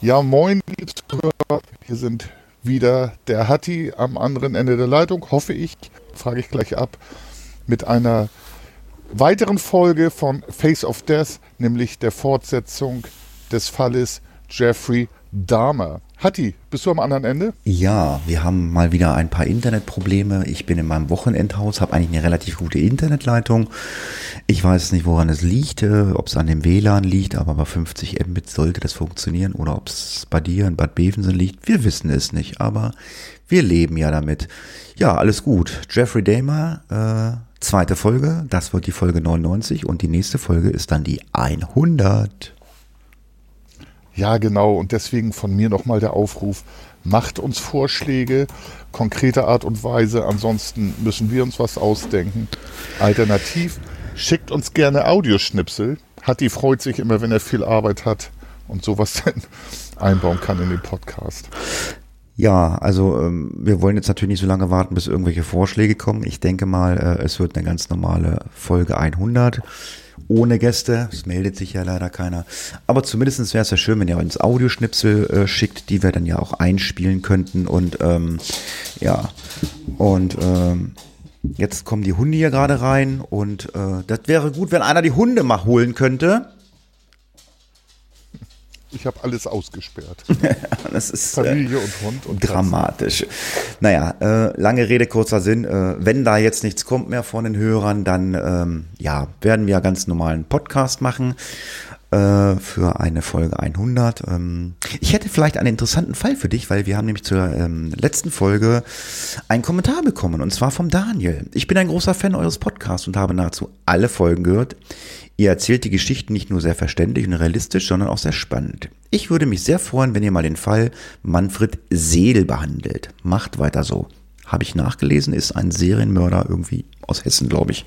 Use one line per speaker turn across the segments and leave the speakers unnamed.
Ja, moin, liebe Zuhörer. Hier sind wieder der Hatti am anderen Ende der Leitung, hoffe ich. Frage ich gleich ab. Mit einer weiteren Folge von Face of Death, nämlich der Fortsetzung des Falles Jeffrey Dahmer. Hatti, bist du am anderen Ende?
Ja, wir haben mal wieder ein paar Internetprobleme. Ich bin in meinem Wochenendhaus, habe eigentlich eine relativ gute Internetleitung. Ich weiß nicht, woran es liegt, äh, ob es an dem WLAN liegt, aber bei 50 Mbit sollte das funktionieren oder ob es bei dir in Bad Bevensen liegt. Wir wissen es nicht, aber wir leben ja damit. Ja, alles gut. Jeffrey Dahmer, äh, zweite Folge, das wird die Folge 99 und die nächste Folge ist dann die 100.
Ja, genau. Und deswegen von mir nochmal der Aufruf, macht uns Vorschläge, konkrete Art und Weise. Ansonsten müssen wir uns was ausdenken. Alternativ, schickt uns gerne Audioschnipsel. Hatti freut sich immer, wenn er viel Arbeit hat und sowas dann einbauen kann in den Podcast.
Ja, also ähm, wir wollen jetzt natürlich nicht so lange warten, bis irgendwelche Vorschläge kommen. Ich denke mal, äh, es wird eine ganz normale Folge 100 ohne Gäste. Es meldet sich ja leider keiner. Aber zumindest wäre es ja schön, wenn ihr uns Audioschnipsel äh, schickt, die wir dann ja auch einspielen könnten. Und ähm, ja, und ähm, jetzt kommen die Hunde hier gerade rein. Und äh, das wäre gut, wenn einer die Hunde mal holen könnte.
Ich habe alles ausgesperrt.
das ist
Familie und Hund und
dramatisch. Naja, äh, lange Rede, kurzer Sinn. Äh, wenn da jetzt nichts kommt mehr von den Hörern, dann ähm, ja, werden wir ganz normalen Podcast machen äh, für eine Folge 100. Ähm, ich hätte vielleicht einen interessanten Fall für dich, weil wir haben nämlich zur ähm, letzten Folge einen Kommentar bekommen und zwar vom Daniel. Ich bin ein großer Fan eures Podcasts und habe nahezu alle Folgen gehört. Ihr erzählt die Geschichten nicht nur sehr verständlich und realistisch, sondern auch sehr spannend. Ich würde mich sehr freuen, wenn ihr mal den Fall Manfred Seel behandelt. Macht weiter so. Habe ich nachgelesen, ist ein Serienmörder irgendwie aus Hessen, glaube ich.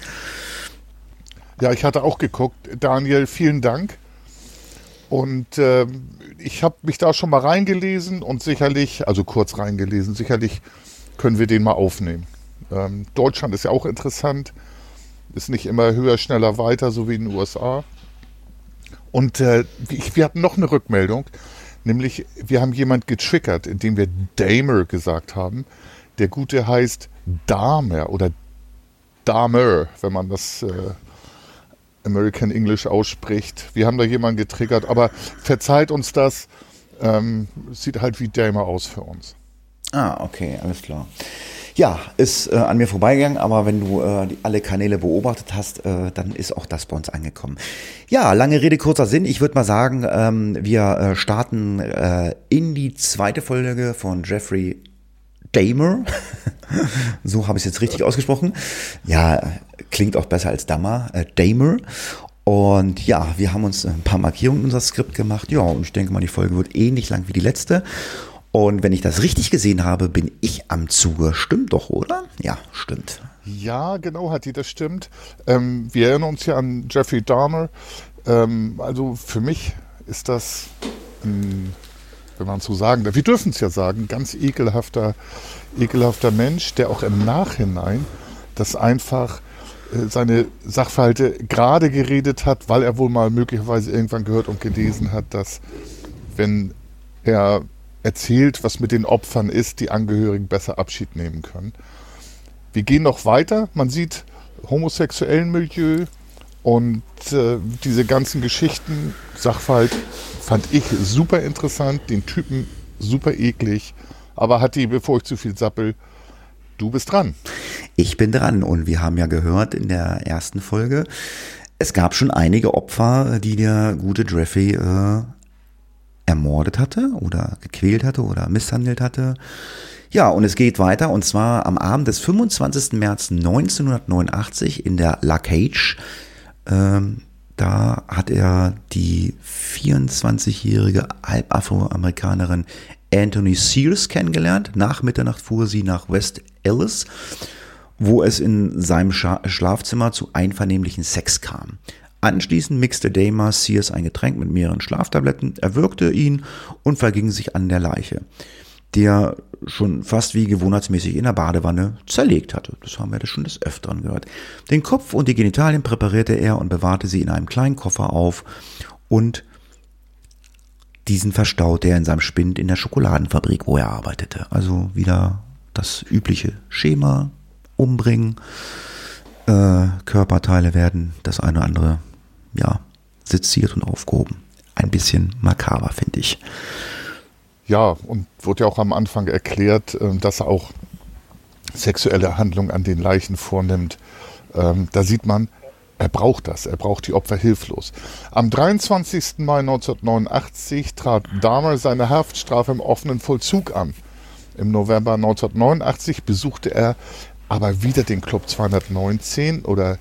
Ja, ich hatte auch geguckt. Daniel, vielen Dank. Und äh, ich habe mich da schon mal reingelesen und sicherlich, also kurz reingelesen, sicherlich können wir den mal aufnehmen. Ähm, Deutschland ist ja auch interessant. Ist nicht immer höher, schneller, weiter, so wie in den USA. Und äh, wir hatten noch eine Rückmeldung, nämlich wir haben jemand getriggert, indem wir Damer gesagt haben. Der Gute heißt Dahmer oder Dahmer, wenn man das äh, American English ausspricht. Wir haben da jemanden getriggert, aber verzeiht uns das. Ähm, sieht halt wie Damer aus für uns.
Ah, okay, alles klar. Ja, ist äh, an mir vorbeigegangen, aber wenn du äh, die, alle Kanäle beobachtet hast, äh, dann ist auch das bei uns angekommen. Ja, lange Rede, kurzer Sinn. Ich würde mal sagen, ähm, wir äh, starten äh, in die zweite Folge von Jeffrey Damer. so habe ich es jetzt richtig ausgesprochen. Ja, klingt auch besser als Dammer. Äh, Damer. Und ja, wir haben uns ein paar Markierungen in unser Skript gemacht. Ja, und ich denke mal, die Folge wird ähnlich lang wie die letzte. Und wenn ich das richtig gesehen habe, bin ich am Zuge. Stimmt doch, oder? Ja, stimmt.
Ja, genau, Hatti, das stimmt. Ähm, wir erinnern uns ja an Jeffrey Dahmer. Ähm, also für mich ist das, ein, wenn man so sagen darf, wir dürfen es ja sagen, ganz ekelhafter, ekelhafter Mensch, der auch im Nachhinein das einfach äh, seine Sachverhalte gerade geredet hat, weil er wohl mal möglicherweise irgendwann gehört und gelesen hat, dass wenn er erzählt, was mit den Opfern ist, die Angehörigen besser Abschied nehmen können. Wir gehen noch weiter. Man sieht homosexuellen Milieu und äh, diese ganzen Geschichten, Sachverhalt fand ich super interessant, den Typen super eklig. Aber Hatti, bevor ich zu viel sappel, du bist dran.
Ich bin dran und wir haben ja gehört in der ersten Folge, es gab schon einige Opfer, die der gute Jeffrey äh, ermordet hatte oder gequält hatte oder misshandelt hatte. Ja, und es geht weiter und zwar am Abend des 25. März 1989 in der La Cage ähm, Da hat er die 24-jährige Halbafroamerikanerin Anthony Sears kennengelernt. Nach Mitternacht fuhr sie nach West Ellis, wo es in seinem Scha Schlafzimmer zu einvernehmlichen Sex kam. Anschließend mixte Damer Sears ein Getränk mit mehreren Schlaftabletten, erwürgte ihn und verging sich an der Leiche, der schon fast wie gewohnheitsmäßig in der Badewanne zerlegt hatte. Das haben wir ja schon des Öfteren gehört. Den Kopf und die Genitalien präparierte er und bewahrte sie in einem kleinen Koffer auf und diesen verstaute er in seinem Spind in der Schokoladenfabrik, wo er arbeitete. Also wieder das übliche Schema, umbringen, äh, Körperteile werden das eine oder andere, ja, seziert und aufgehoben. Ein bisschen makaber, finde ich.
Ja, und wurde ja auch am Anfang erklärt, ähm, dass er auch sexuelle Handlungen an den Leichen vornimmt. Ähm, da sieht man, er braucht das, er braucht die Opfer hilflos. Am 23. Mai 1989 trat Dahmer seine Haftstrafe im offenen Vollzug an. Im November 1989 besuchte er aber wieder den Club 219 oder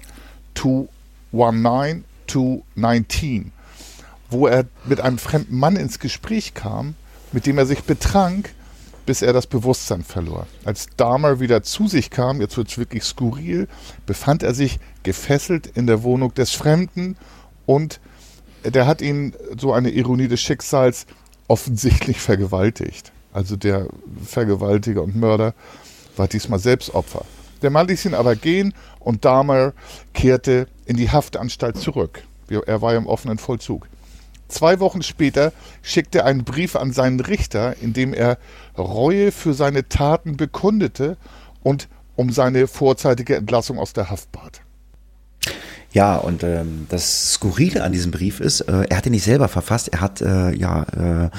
219, 219, wo er mit einem fremden Mann ins Gespräch kam, mit dem er sich betrank, bis er das Bewusstsein verlor. Als Dahmer wieder zu sich kam, jetzt wird es wirklich skurril, befand er sich gefesselt in der Wohnung des Fremden und der hat ihn, so eine Ironie des Schicksals, offensichtlich vergewaltigt. Also der Vergewaltiger und Mörder war diesmal selbst Opfer. Der Mann ließ ihn aber gehen und Dahmer kehrte in die Haftanstalt zurück. Er war im offenen Vollzug. Zwei Wochen später schickte er einen Brief an seinen Richter, in dem er Reue für seine Taten bekundete und um seine vorzeitige Entlassung aus der Haft bat.
Ja, und ähm, das Skurrile an diesem Brief ist, äh, er hat ihn nicht selber verfasst, er hat äh, ja äh,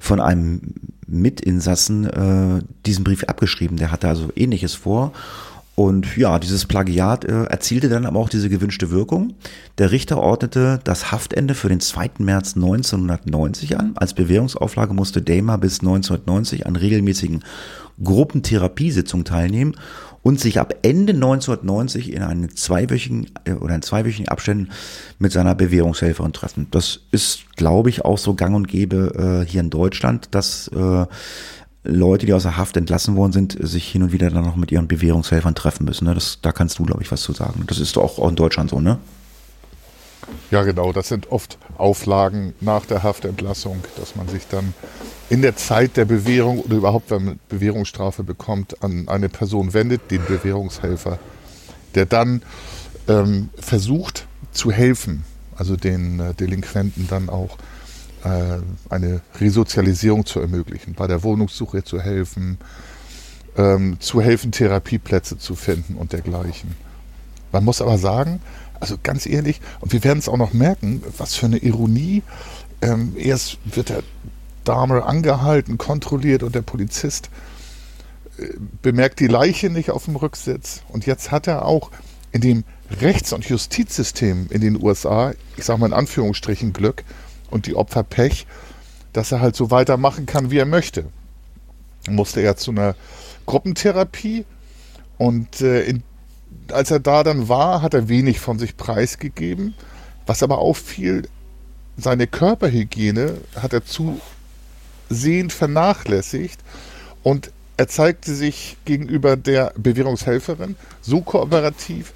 von einem Mitinsassen äh, diesen Brief abgeschrieben, der hatte also ähnliches vor und ja, dieses Plagiat äh, erzielte dann aber auch diese gewünschte Wirkung. Der Richter ordnete das Haftende für den 2. März 1990 an. Als Bewährungsauflage musste Damer bis 1990 an regelmäßigen Gruppentherapiesitzungen teilnehmen und sich ab Ende 1990 in einen zweiwöchigen äh, oder in zweiwöchigen Abständen mit seiner Bewährungshelferin treffen. Das ist, glaube ich, auch so gang und gäbe äh, hier in Deutschland, dass äh, Leute, die aus der Haft entlassen worden sind, sich hin und wieder dann noch mit ihren Bewährungshelfern treffen müssen. Ne? Das, da kannst du, glaube ich, was zu sagen. Das ist auch in Deutschland so, ne?
Ja, genau. Das sind oft Auflagen nach der Haftentlassung, dass man sich dann in der Zeit der Bewährung oder überhaupt, wenn man Bewährungsstrafe bekommt, an eine Person wendet, den Bewährungshelfer, der dann ähm, versucht zu helfen, also den äh, Delinquenten dann auch eine Resozialisierung zu ermöglichen, bei der Wohnungssuche zu helfen, ähm, zu helfen, Therapieplätze zu finden und dergleichen. Man muss aber sagen, also ganz ehrlich, und wir werden es auch noch merken, was für eine Ironie. Ähm, erst wird der Dahmer angehalten, kontrolliert und der Polizist äh, bemerkt die Leiche nicht auf dem Rücksitz. Und jetzt hat er auch in dem Rechts- und Justizsystem in den USA, ich sage mal in Anführungsstrichen Glück, und die Opfer Pech, dass er halt so weitermachen kann, wie er möchte. Musste er zu einer Gruppentherapie und äh, in, als er da dann war, hat er wenig von sich preisgegeben. Was aber auffiel, seine Körperhygiene hat er zusehend vernachlässigt und er zeigte sich gegenüber der Bewährungshelferin so kooperativ,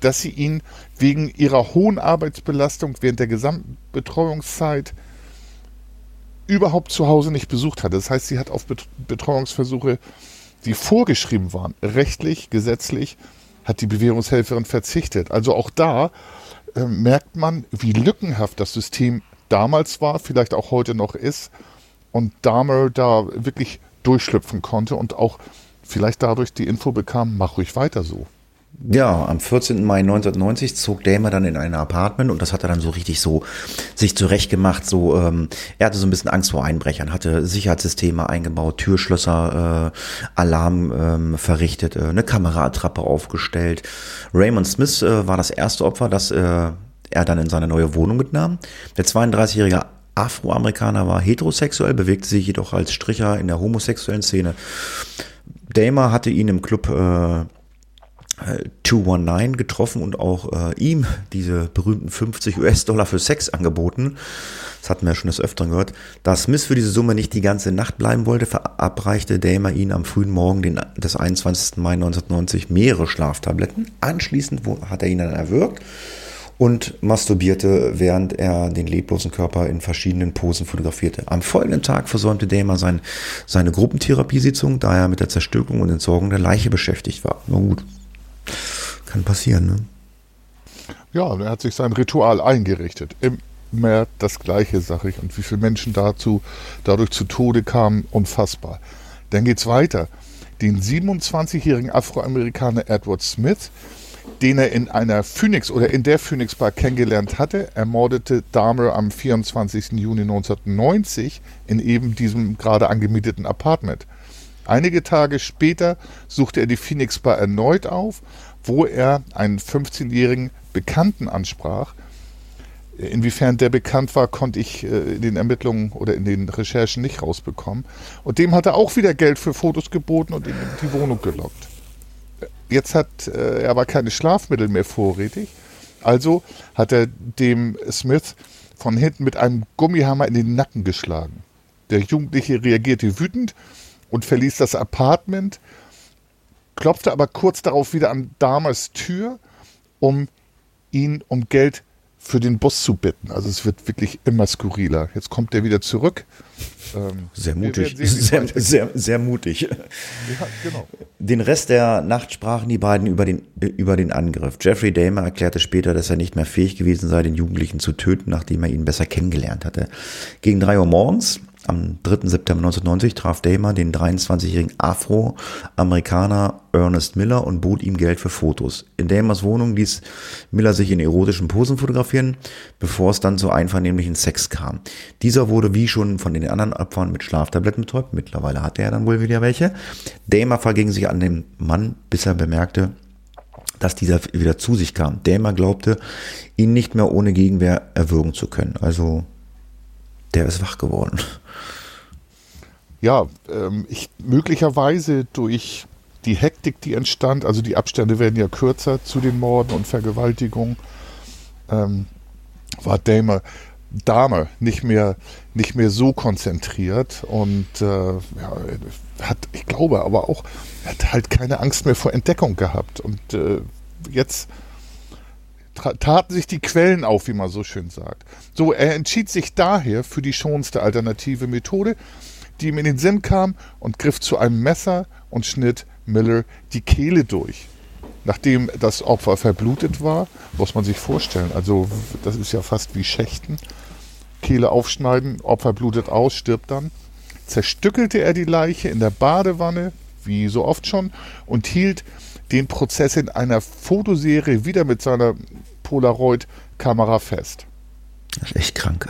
dass sie ihn wegen ihrer hohen Arbeitsbelastung während der gesamten Betreuungszeit überhaupt zu Hause nicht besucht hat. Das heißt, sie hat auf Betreuungsversuche, die vorgeschrieben waren, rechtlich, gesetzlich, hat die Bewährungshelferin verzichtet. Also auch da äh, merkt man, wie lückenhaft das System damals war, vielleicht auch heute noch ist, und Dahmer da wirklich durchschlüpfen konnte und auch vielleicht dadurch die Info bekam, mach ruhig weiter so.
Ja, am 14. Mai 1990 zog Dahmer dann in ein Apartment und das hat er dann so richtig so sich zurechtgemacht. So, ähm, er hatte so ein bisschen Angst vor Einbrechern, hatte Sicherheitssysteme eingebaut, Türschlösser, äh, Alarm ähm, verrichtet, äh, eine Kameraattrappe aufgestellt. Raymond Smith äh, war das erste Opfer, das äh, er dann in seine neue Wohnung mitnahm. Der 32-jährige Afroamerikaner war heterosexuell, bewegte sich jedoch als Stricher in der homosexuellen Szene. Damer hatte ihn im Club äh, 219 getroffen und auch äh, ihm diese berühmten 50 US-Dollar für Sex angeboten. Das hatten wir ja schon des Öfteren gehört. Da Smith für diese Summe nicht die ganze Nacht bleiben wollte, verabreichte Dahmer ihn am frühen Morgen den, des 21. Mai 1990 mehrere Schlaftabletten. Anschließend hat er ihn dann erwürgt und masturbierte, während er den leblosen Körper in verschiedenen Posen fotografierte. Am folgenden Tag versäumte Dahmer sein, seine Gruppentherapiesitzung, da er mit der Zerstörung und Entsorgung der Leiche beschäftigt war. Na gut, kann passieren, ne?
Ja, er hat sich sein Ritual eingerichtet. Immer das Gleiche, sag ich. Und wie viele Menschen dazu, dadurch zu Tode kamen, unfassbar. Dann geht's weiter. Den 27-jährigen Afroamerikaner Edward Smith, den er in einer Phoenix oder in der Phoenix Bar kennengelernt hatte, ermordete Dahmer am 24. Juni 1990 in eben diesem gerade angemieteten Apartment. Einige Tage später suchte er die Phoenix Bar erneut auf, wo er einen 15-jährigen Bekannten ansprach. Inwiefern der bekannt war, konnte ich äh, in den Ermittlungen oder in den Recherchen nicht rausbekommen. Und dem hat er auch wieder Geld für Fotos geboten und ihn in die Wohnung gelockt. Jetzt hat äh, er aber keine Schlafmittel mehr vorrätig. Also hat er dem Smith von hinten mit einem Gummihammer in den Nacken geschlagen. Der Jugendliche reagierte wütend und verließ das Apartment, klopfte aber kurz darauf wieder an Dahmers Tür, um ihn um Geld für den Bus zu bitten. Also es wird wirklich immer skurriler. Jetzt kommt er wieder zurück.
Ähm, sehr mutig. Sehen, sehr, sehr, sehr, mutig. Ja, genau. Den Rest der Nacht sprachen die beiden über den, über den Angriff. Jeffrey Dahmer erklärte später, dass er nicht mehr fähig gewesen sei, den Jugendlichen zu töten, nachdem er ihn besser kennengelernt hatte. Gegen drei Uhr morgens am 3. September 1990 traf Dahmer den 23-jährigen Afro-Amerikaner Ernest Miller und bot ihm Geld für Fotos. In Dahmers Wohnung ließ Miller sich in erotischen Posen fotografieren, bevor es dann zu einvernehmlichen Sex kam. Dieser wurde wie schon von den anderen Opfern mit Schlaftabletten betäubt. Mittlerweile hatte er dann wohl wieder welche. Dahmer verging sich an dem Mann, bis er bemerkte, dass dieser wieder zu sich kam. Dahmer glaubte, ihn nicht mehr ohne Gegenwehr erwürgen zu können. Also der ist wach geworden.
Ja, ähm, ich möglicherweise durch die Hektik, die entstand, also die Abstände werden ja kürzer zu den Morden und Vergewaltigungen, ähm, war Dahmer, Dahmer nicht mehr, nicht mehr so konzentriert und äh, ja, hat, ich glaube aber auch, hat halt keine Angst mehr vor Entdeckung gehabt. Und äh, jetzt taten sich die Quellen auf, wie man so schön sagt. So, er entschied sich daher für die schonste alternative Methode, die ihm in den Sinn kam und griff zu einem Messer und schnitt Miller die Kehle durch. Nachdem das Opfer verblutet war, muss man sich vorstellen, also das ist ja fast wie Schächten. Kehle aufschneiden, Opfer blutet aus, stirbt dann. Zerstückelte er die Leiche in der Badewanne, wie so oft schon, und hielt den Prozess in einer Fotoserie wieder mit seiner Polaroid-Kamera fest.
Das ist echt krank.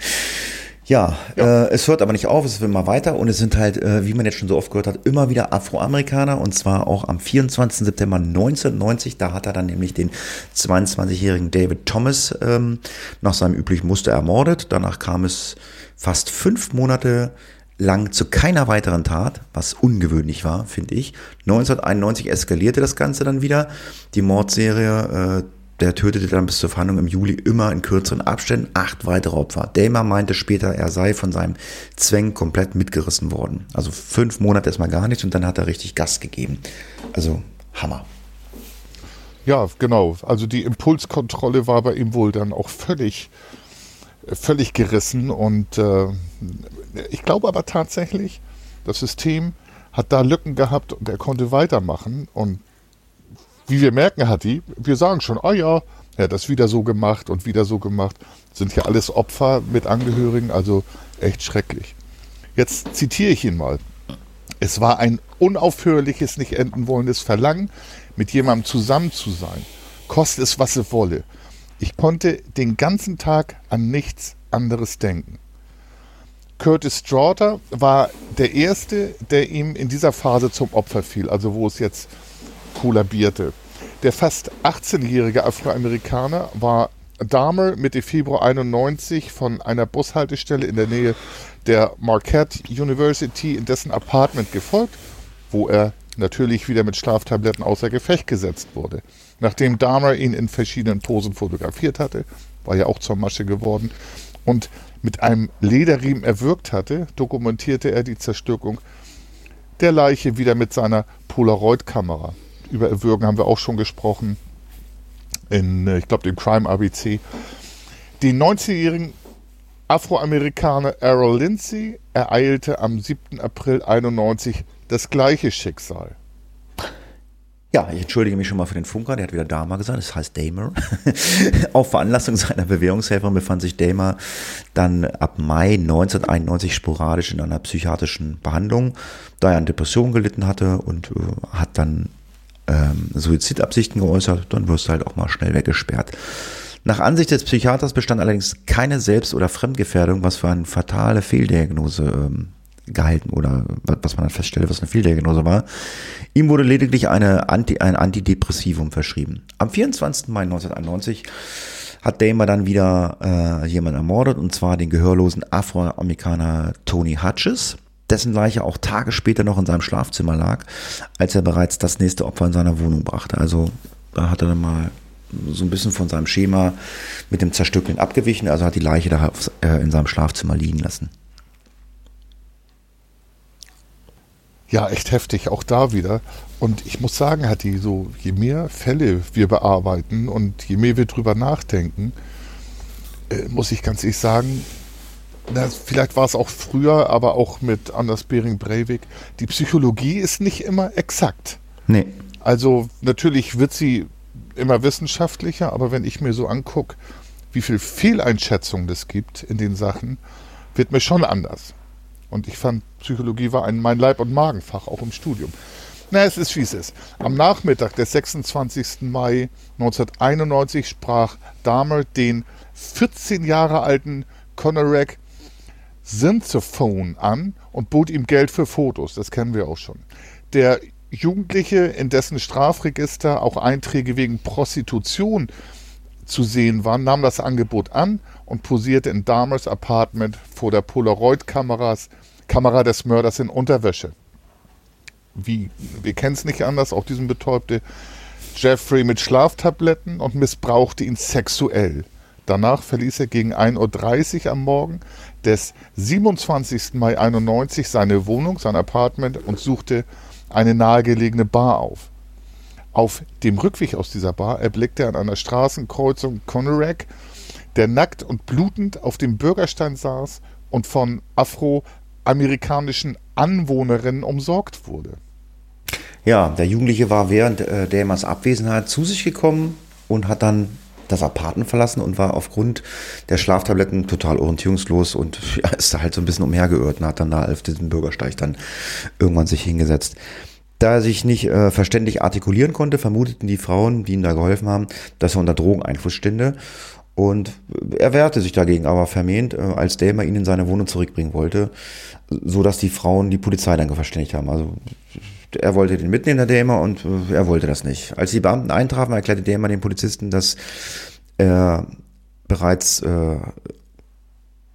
ja, ja. Äh, es hört aber nicht auf, es wird immer weiter und es sind halt, äh, wie man jetzt schon so oft gehört hat, immer wieder Afroamerikaner und zwar auch am 24. September 1990. Da hat er dann nämlich den 22-jährigen David Thomas ähm, nach seinem üblichen Muster ermordet. Danach kam es fast fünf Monate lang zu keiner weiteren Tat, was ungewöhnlich war, finde ich. 1991 eskalierte das Ganze dann wieder. Die Mordserie äh, der tötete dann bis zur Verhandlung im Juli immer in kürzeren Abständen acht weitere Opfer. Dahmer meinte später, er sei von seinem Zwang komplett mitgerissen worden. Also fünf Monate erstmal gar nichts und dann hat er richtig Gas gegeben. Also Hammer.
Ja, genau. Also die Impulskontrolle war bei ihm wohl dann auch völlig, völlig gerissen. Und äh, ich glaube aber tatsächlich, das System hat da Lücken gehabt und er konnte weitermachen. Und wie wir merken, hat die, wir sagen schon, oh ja, er hat das wieder so gemacht und wieder so gemacht. Sind ja alles Opfer mit Angehörigen, also echt schrecklich. Jetzt zitiere ich ihn mal. Es war ein unaufhörliches, nicht enden wollendes Verlangen, mit jemandem zusammen zu sein. Koste es, was es wolle. Ich konnte den ganzen Tag an nichts anderes denken. Curtis Straughter war der Erste, der ihm in dieser Phase zum Opfer fiel, also wo es jetzt kollabierte. Der fast 18-jährige Afroamerikaner war Dahmer Mitte Februar 91 von einer Bushaltestelle in der Nähe der Marquette University in dessen Apartment gefolgt, wo er natürlich wieder mit Schlaftabletten außer Gefecht gesetzt wurde. Nachdem Dahmer ihn in verschiedenen Posen fotografiert hatte, war ja auch zur Masche geworden, und mit einem Lederriemen erwürgt hatte, dokumentierte er die Zerstückung der Leiche wieder mit seiner Polaroid-Kamera. Über Erwürgen haben wir auch schon gesprochen in, äh, ich glaube, dem Crime ABC. Den 19-jährigen Afroamerikaner Errol Lindsay ereilte am 7. April 91 das gleiche Schicksal.
Ja, ich entschuldige mich schon mal für den Funker, der hat wieder Dahmer gesagt, das heißt Damer. Auf Veranlassung seiner Bewährungshelferin befand sich Damer dann ab Mai 1991 sporadisch in einer psychiatrischen Behandlung, da er an Depressionen gelitten hatte und äh, hat dann ähm, Suizidabsichten geäußert, dann wirst du halt auch mal schnell weggesperrt. Nach Ansicht des Psychiaters bestand allerdings keine Selbst- oder Fremdgefährdung, was für eine fatale Fehldiagnose ähm, gehalten oder was man dann feststellte, was eine Fehldiagnose war. Ihm wurde lediglich eine Anti, ein Antidepressivum verschrieben. Am 24. Mai 1991 hat Damer dann wieder äh, jemanden ermordet, und zwar den gehörlosen Afroamerikaner Tony Hutches, dessen Leiche auch Tage später noch in seinem Schlafzimmer lag, als er bereits das nächste Opfer in seiner Wohnung brachte. Also da hat er dann mal so ein bisschen von seinem Schema mit dem Zerstückeln abgewichen, also hat die Leiche da äh, in seinem Schlafzimmer liegen lassen.
Ja, echt heftig, auch da wieder. Und ich muss sagen, Hatti, so je mehr Fälle wir bearbeiten und je mehr wir drüber nachdenken, äh, muss ich ganz ehrlich sagen, na, vielleicht war es auch früher, aber auch mit Anders Bering Breivik, die Psychologie ist nicht immer exakt.
Nee.
Also natürlich wird sie immer wissenschaftlicher, aber wenn ich mir so angucke, wie viel Fehleinschätzung es gibt in den Sachen, wird mir schon anders. Und ich fand, Psychologie war ein mein Leib- und Magenfach, auch im Studium. Na, es ist wie es ist. Am Nachmittag des 26. Mai 1991 sprach Dahmer den 14 Jahre alten Conorek Synthephone an und bot ihm Geld für Fotos. Das kennen wir auch schon. Der Jugendliche, in dessen Strafregister auch Einträge wegen Prostitution zu sehen waren, nahm das Angebot an und posierte in Dahmers Apartment vor der Polaroid-Kamera des Mörders in Unterwäsche. Wie, wir kennen es nicht anders, auch diesen betäubte Jeffrey mit Schlaftabletten und missbrauchte ihn sexuell. Danach verließ er gegen 1.30 Uhr am Morgen des 27. Mai 91 seine Wohnung, sein Apartment und suchte eine nahegelegene Bar auf. Auf dem Rückweg aus dieser Bar erblickte er an einer Straßenkreuzung Conorak, der nackt und blutend auf dem Bürgerstein saß und von afroamerikanischen Anwohnerinnen umsorgt wurde.
Ja, der Jugendliche war während äh, Dämers Abwesenheit zu sich gekommen und hat dann das Apartment verlassen und war aufgrund der Schlaftabletten total orientierungslos und ja, ist da halt so ein bisschen umhergeirrt und hat dann da auf diesem Bürgersteig dann irgendwann sich hingesetzt. Da er sich nicht äh, verständlich artikulieren konnte, vermuteten die Frauen, die ihm da geholfen haben, dass er unter Drogeneinfluss stünde. Und er wehrte sich dagegen aber vermehnt, äh, als Dahmer ihn in seine Wohnung zurückbringen wollte, so dass die Frauen die Polizei dann verständigt haben. Also er wollte den mitnehmen, der Dämer, und äh, er wollte das nicht. Als die Beamten eintrafen, erklärte Dämer den Polizisten, dass er bereits äh,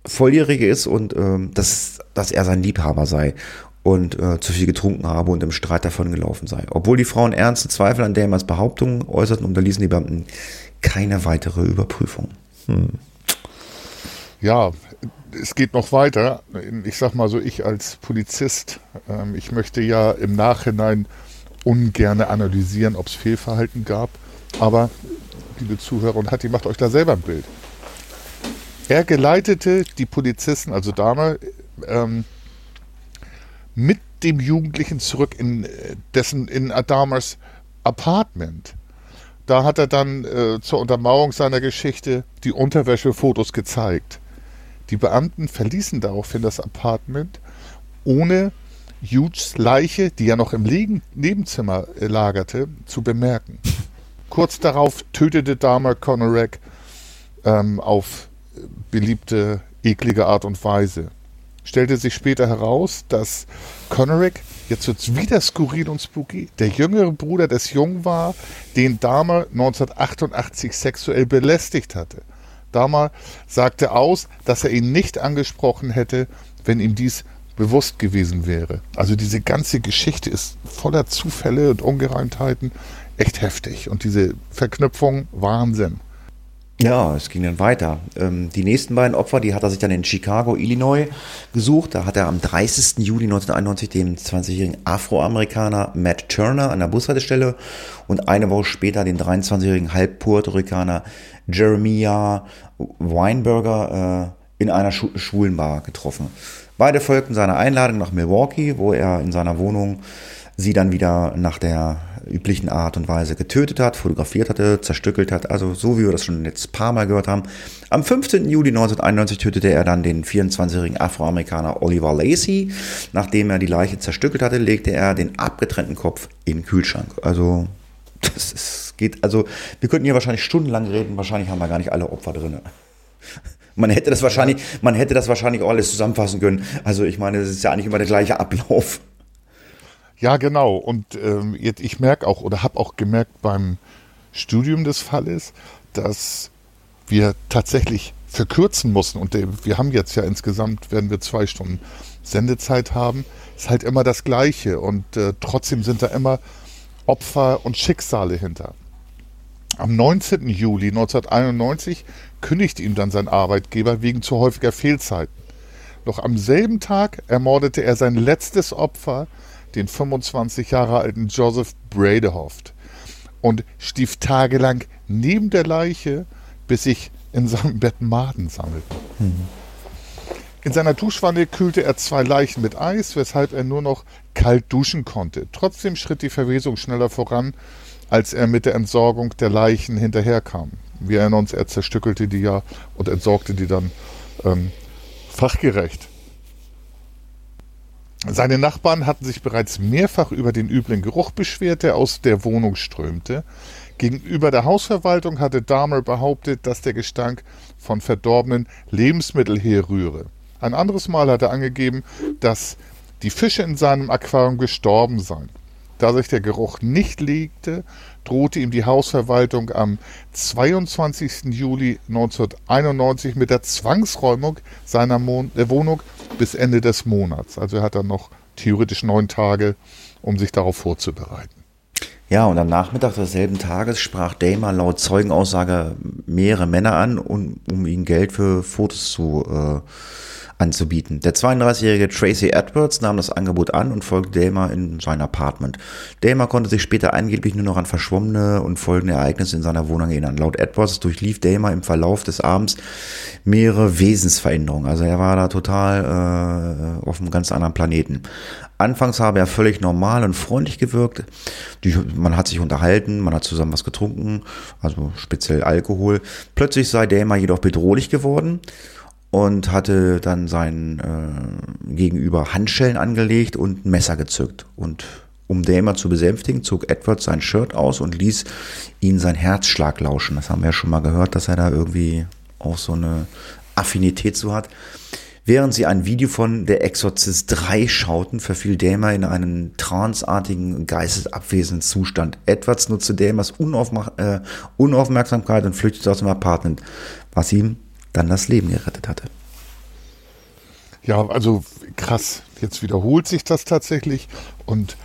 volljährig ist und äh, dass, dass er sein Liebhaber sei und äh, zu viel getrunken habe und im Streit davon gelaufen sei. Obwohl die Frauen ernste Zweifel an Dämers Behauptungen äußerten, unterließen die Beamten keine weitere Überprüfung. Hm.
Ja, es geht noch weiter. Ich sag mal so, ich als Polizist, ähm, ich möchte ja im Nachhinein ungern analysieren, ob es Fehlverhalten gab. Aber, liebe Zuhörer und Hatti, macht euch da selber ein Bild. Er geleitete die Polizisten, also Dame, ähm, mit dem Jugendlichen zurück in äh, dessen in Adamers Apartment. Da hat er dann äh, zur Untermauerung seiner Geschichte die Unterwäschefotos gezeigt. Die Beamten verließen daraufhin das Apartment, ohne Hughes Leiche, die ja noch im Nebenzimmer äh, lagerte, zu bemerken. Kurz darauf tötete Dahmer Conorak ähm, auf beliebte, eklige Art und Weise. Stellte sich später heraus, dass Conorak, jetzt wird es wieder skurril und spooky, der jüngere Bruder des Jungen war, den Dahmer 1988 sexuell belästigt hatte. Dahmer sagte aus, dass er ihn nicht angesprochen hätte, wenn ihm dies bewusst gewesen wäre. Also diese ganze Geschichte ist voller Zufälle und Ungereimtheiten echt heftig. Und diese Verknüpfung, Wahnsinn.
Ja, es ging dann weiter. Ähm, die nächsten beiden Opfer, die hat er sich dann in Chicago, Illinois gesucht. Da hat er am 30. Juli 1991 den 20-jährigen Afroamerikaner Matt Turner an der Bushaltestelle und eine Woche später den 23-jährigen Halb-Puerto-Ricaner Jeremiah Weinberger äh, in einer Schu Schwulenbar getroffen. Beide folgten seiner Einladung nach Milwaukee, wo er in seiner Wohnung sie dann wieder nach der üblichen Art und Weise getötet hat, fotografiert hatte, zerstückelt hat, also so wie wir das schon jetzt ein paar Mal gehört haben. Am 15. Juli 1991 tötete er dann den 24-jährigen Afroamerikaner Oliver Lacey. Nachdem er die Leiche zerstückelt hatte, legte er den abgetrennten Kopf in den Kühlschrank. Also das ist, geht, also wir könnten hier wahrscheinlich stundenlang reden, wahrscheinlich haben wir gar nicht alle Opfer drin. Man hätte das wahrscheinlich, man hätte das wahrscheinlich auch alles zusammenfassen können. Also ich meine, es ist ja eigentlich immer der gleiche Ablauf.
Ja, genau. Und ähm, ich merke auch oder habe auch gemerkt beim Studium des Falles, dass wir tatsächlich verkürzen mussten. Und wir haben jetzt ja insgesamt, werden wir zwei Stunden Sendezeit haben. Ist halt immer das Gleiche. Und äh, trotzdem sind da immer Opfer und Schicksale hinter. Am 19. Juli 1991 kündigte ihm dann sein Arbeitgeber wegen zu häufiger Fehlzeiten. Noch am selben Tag ermordete er sein letztes Opfer, den 25 Jahre alten Joseph Bradehoft und stief tagelang neben der Leiche, bis sich in seinem Bett Maden sammelten. Mhm. In seiner Duschwanne kühlte er zwei Leichen mit Eis, weshalb er nur noch kalt duschen konnte. Trotzdem schritt die Verwesung schneller voran, als er mit der Entsorgung der Leichen hinterherkam. Wir erinnern uns, er zerstückelte die ja und entsorgte die dann ähm, fachgerecht. Seine Nachbarn hatten sich bereits mehrfach über den üblen Geruch beschwert, der aus der Wohnung strömte. Gegenüber der Hausverwaltung hatte Dahmer behauptet, dass der Gestank von verdorbenen Lebensmitteln herrühre. Ein anderes Mal hat er angegeben, dass die Fische in seinem Aquarium gestorben seien. Da sich der Geruch nicht legte, drohte ihm die Hausverwaltung am 22. Juli 1991 mit der Zwangsräumung seiner Mon der Wohnung bis Ende des Monats. Also er hat dann noch theoretisch neun Tage, um sich darauf vorzubereiten.
Ja, und am Nachmittag desselben Tages sprach Damer laut Zeugenaussage mehrere Männer an, um, um ihnen Geld für Fotos zu äh, anzubieten. Der 32-jährige Tracy Edwards nahm das Angebot an und folgte Damer in sein Apartment. Damer konnte sich später angeblich nur noch an verschwommene und folgende Ereignisse in seiner Wohnung erinnern. Laut Edwards durchlief Damer im Verlauf des Abends mehrere Wesensveränderungen. Also er war da total äh, auf einem ganz anderen Planeten. Anfangs habe er völlig normal und freundlich gewirkt. Die, man hat sich unterhalten, man hat zusammen was getrunken, also speziell Alkohol. Plötzlich sei Damer jedoch bedrohlich geworden und hatte dann sein äh, Gegenüber Handschellen angelegt und ein Messer gezückt. Und um Dämer zu besänftigen, zog Edward sein Shirt aus und ließ ihn sein Herzschlag lauschen. Das haben wir ja schon mal gehört, dass er da irgendwie auch so eine Affinität zu hat. Während sie ein Video von Der Exorzist 3 schauten, verfiel Dämer in einen tranceartigen, geistesabwesenden Zustand. Edwards nutzte Dämers äh, Unaufmerksamkeit und flüchtete aus dem Apartment, was ihm dann das Leben gerettet hatte.
Ja, also krass. Jetzt wiederholt sich das tatsächlich und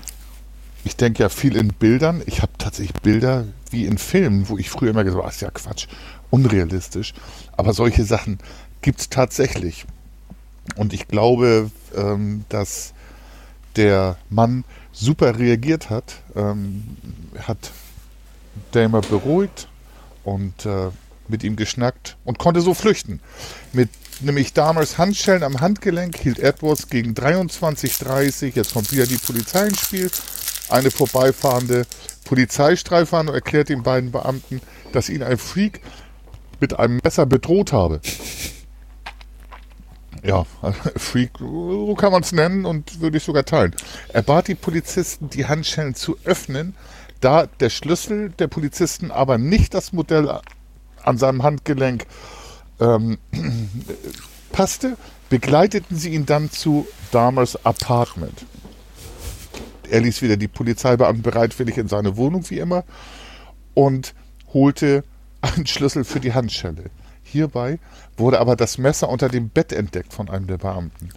ich denke ja viel in Bildern. Ich habe tatsächlich Bilder wie in Filmen, wo ich früher immer gesagt habe, das ist ja Quatsch, unrealistisch. Aber solche Sachen gibt es tatsächlich. Und ich glaube, ähm, dass der Mann super reagiert hat, ähm, hat Damer beruhigt und äh, mit ihm geschnackt und konnte so flüchten. Mit nämlich damals Handschellen am Handgelenk hielt Edwards gegen 23.30 jetzt kommt wieder die Polizei ins Spiel, eine vorbeifahrende Polizeistreife und erklärt den beiden Beamten, dass ihn ein Freak mit einem Messer bedroht habe. Ja, Freak, so kann man es nennen und würde ich sogar teilen. Er bat die Polizisten, die Handschellen zu öffnen, da der Schlüssel der Polizisten aber nicht das Modell an seinem Handgelenk ähm, passte, begleiteten sie ihn dann zu Dahmers Apartment. Er ließ wieder die Polizeibeamten bereitwillig in seine Wohnung, wie immer, und holte einen Schlüssel für die Handschelle. Hierbei wurde aber das Messer unter dem Bett entdeckt von einem der Beamten.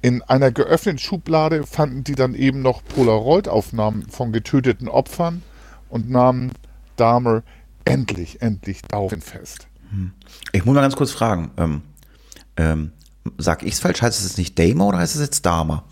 In einer geöffneten Schublade fanden die dann eben noch Polaroid-Aufnahmen von getöteten Opfern und nahmen Dahmer endlich, endlich fest.
Ich muss mal ganz kurz fragen. Ähm, ähm, sag ich es falsch? Heißt es jetzt nicht Damer oder heißt es jetzt Dahmer?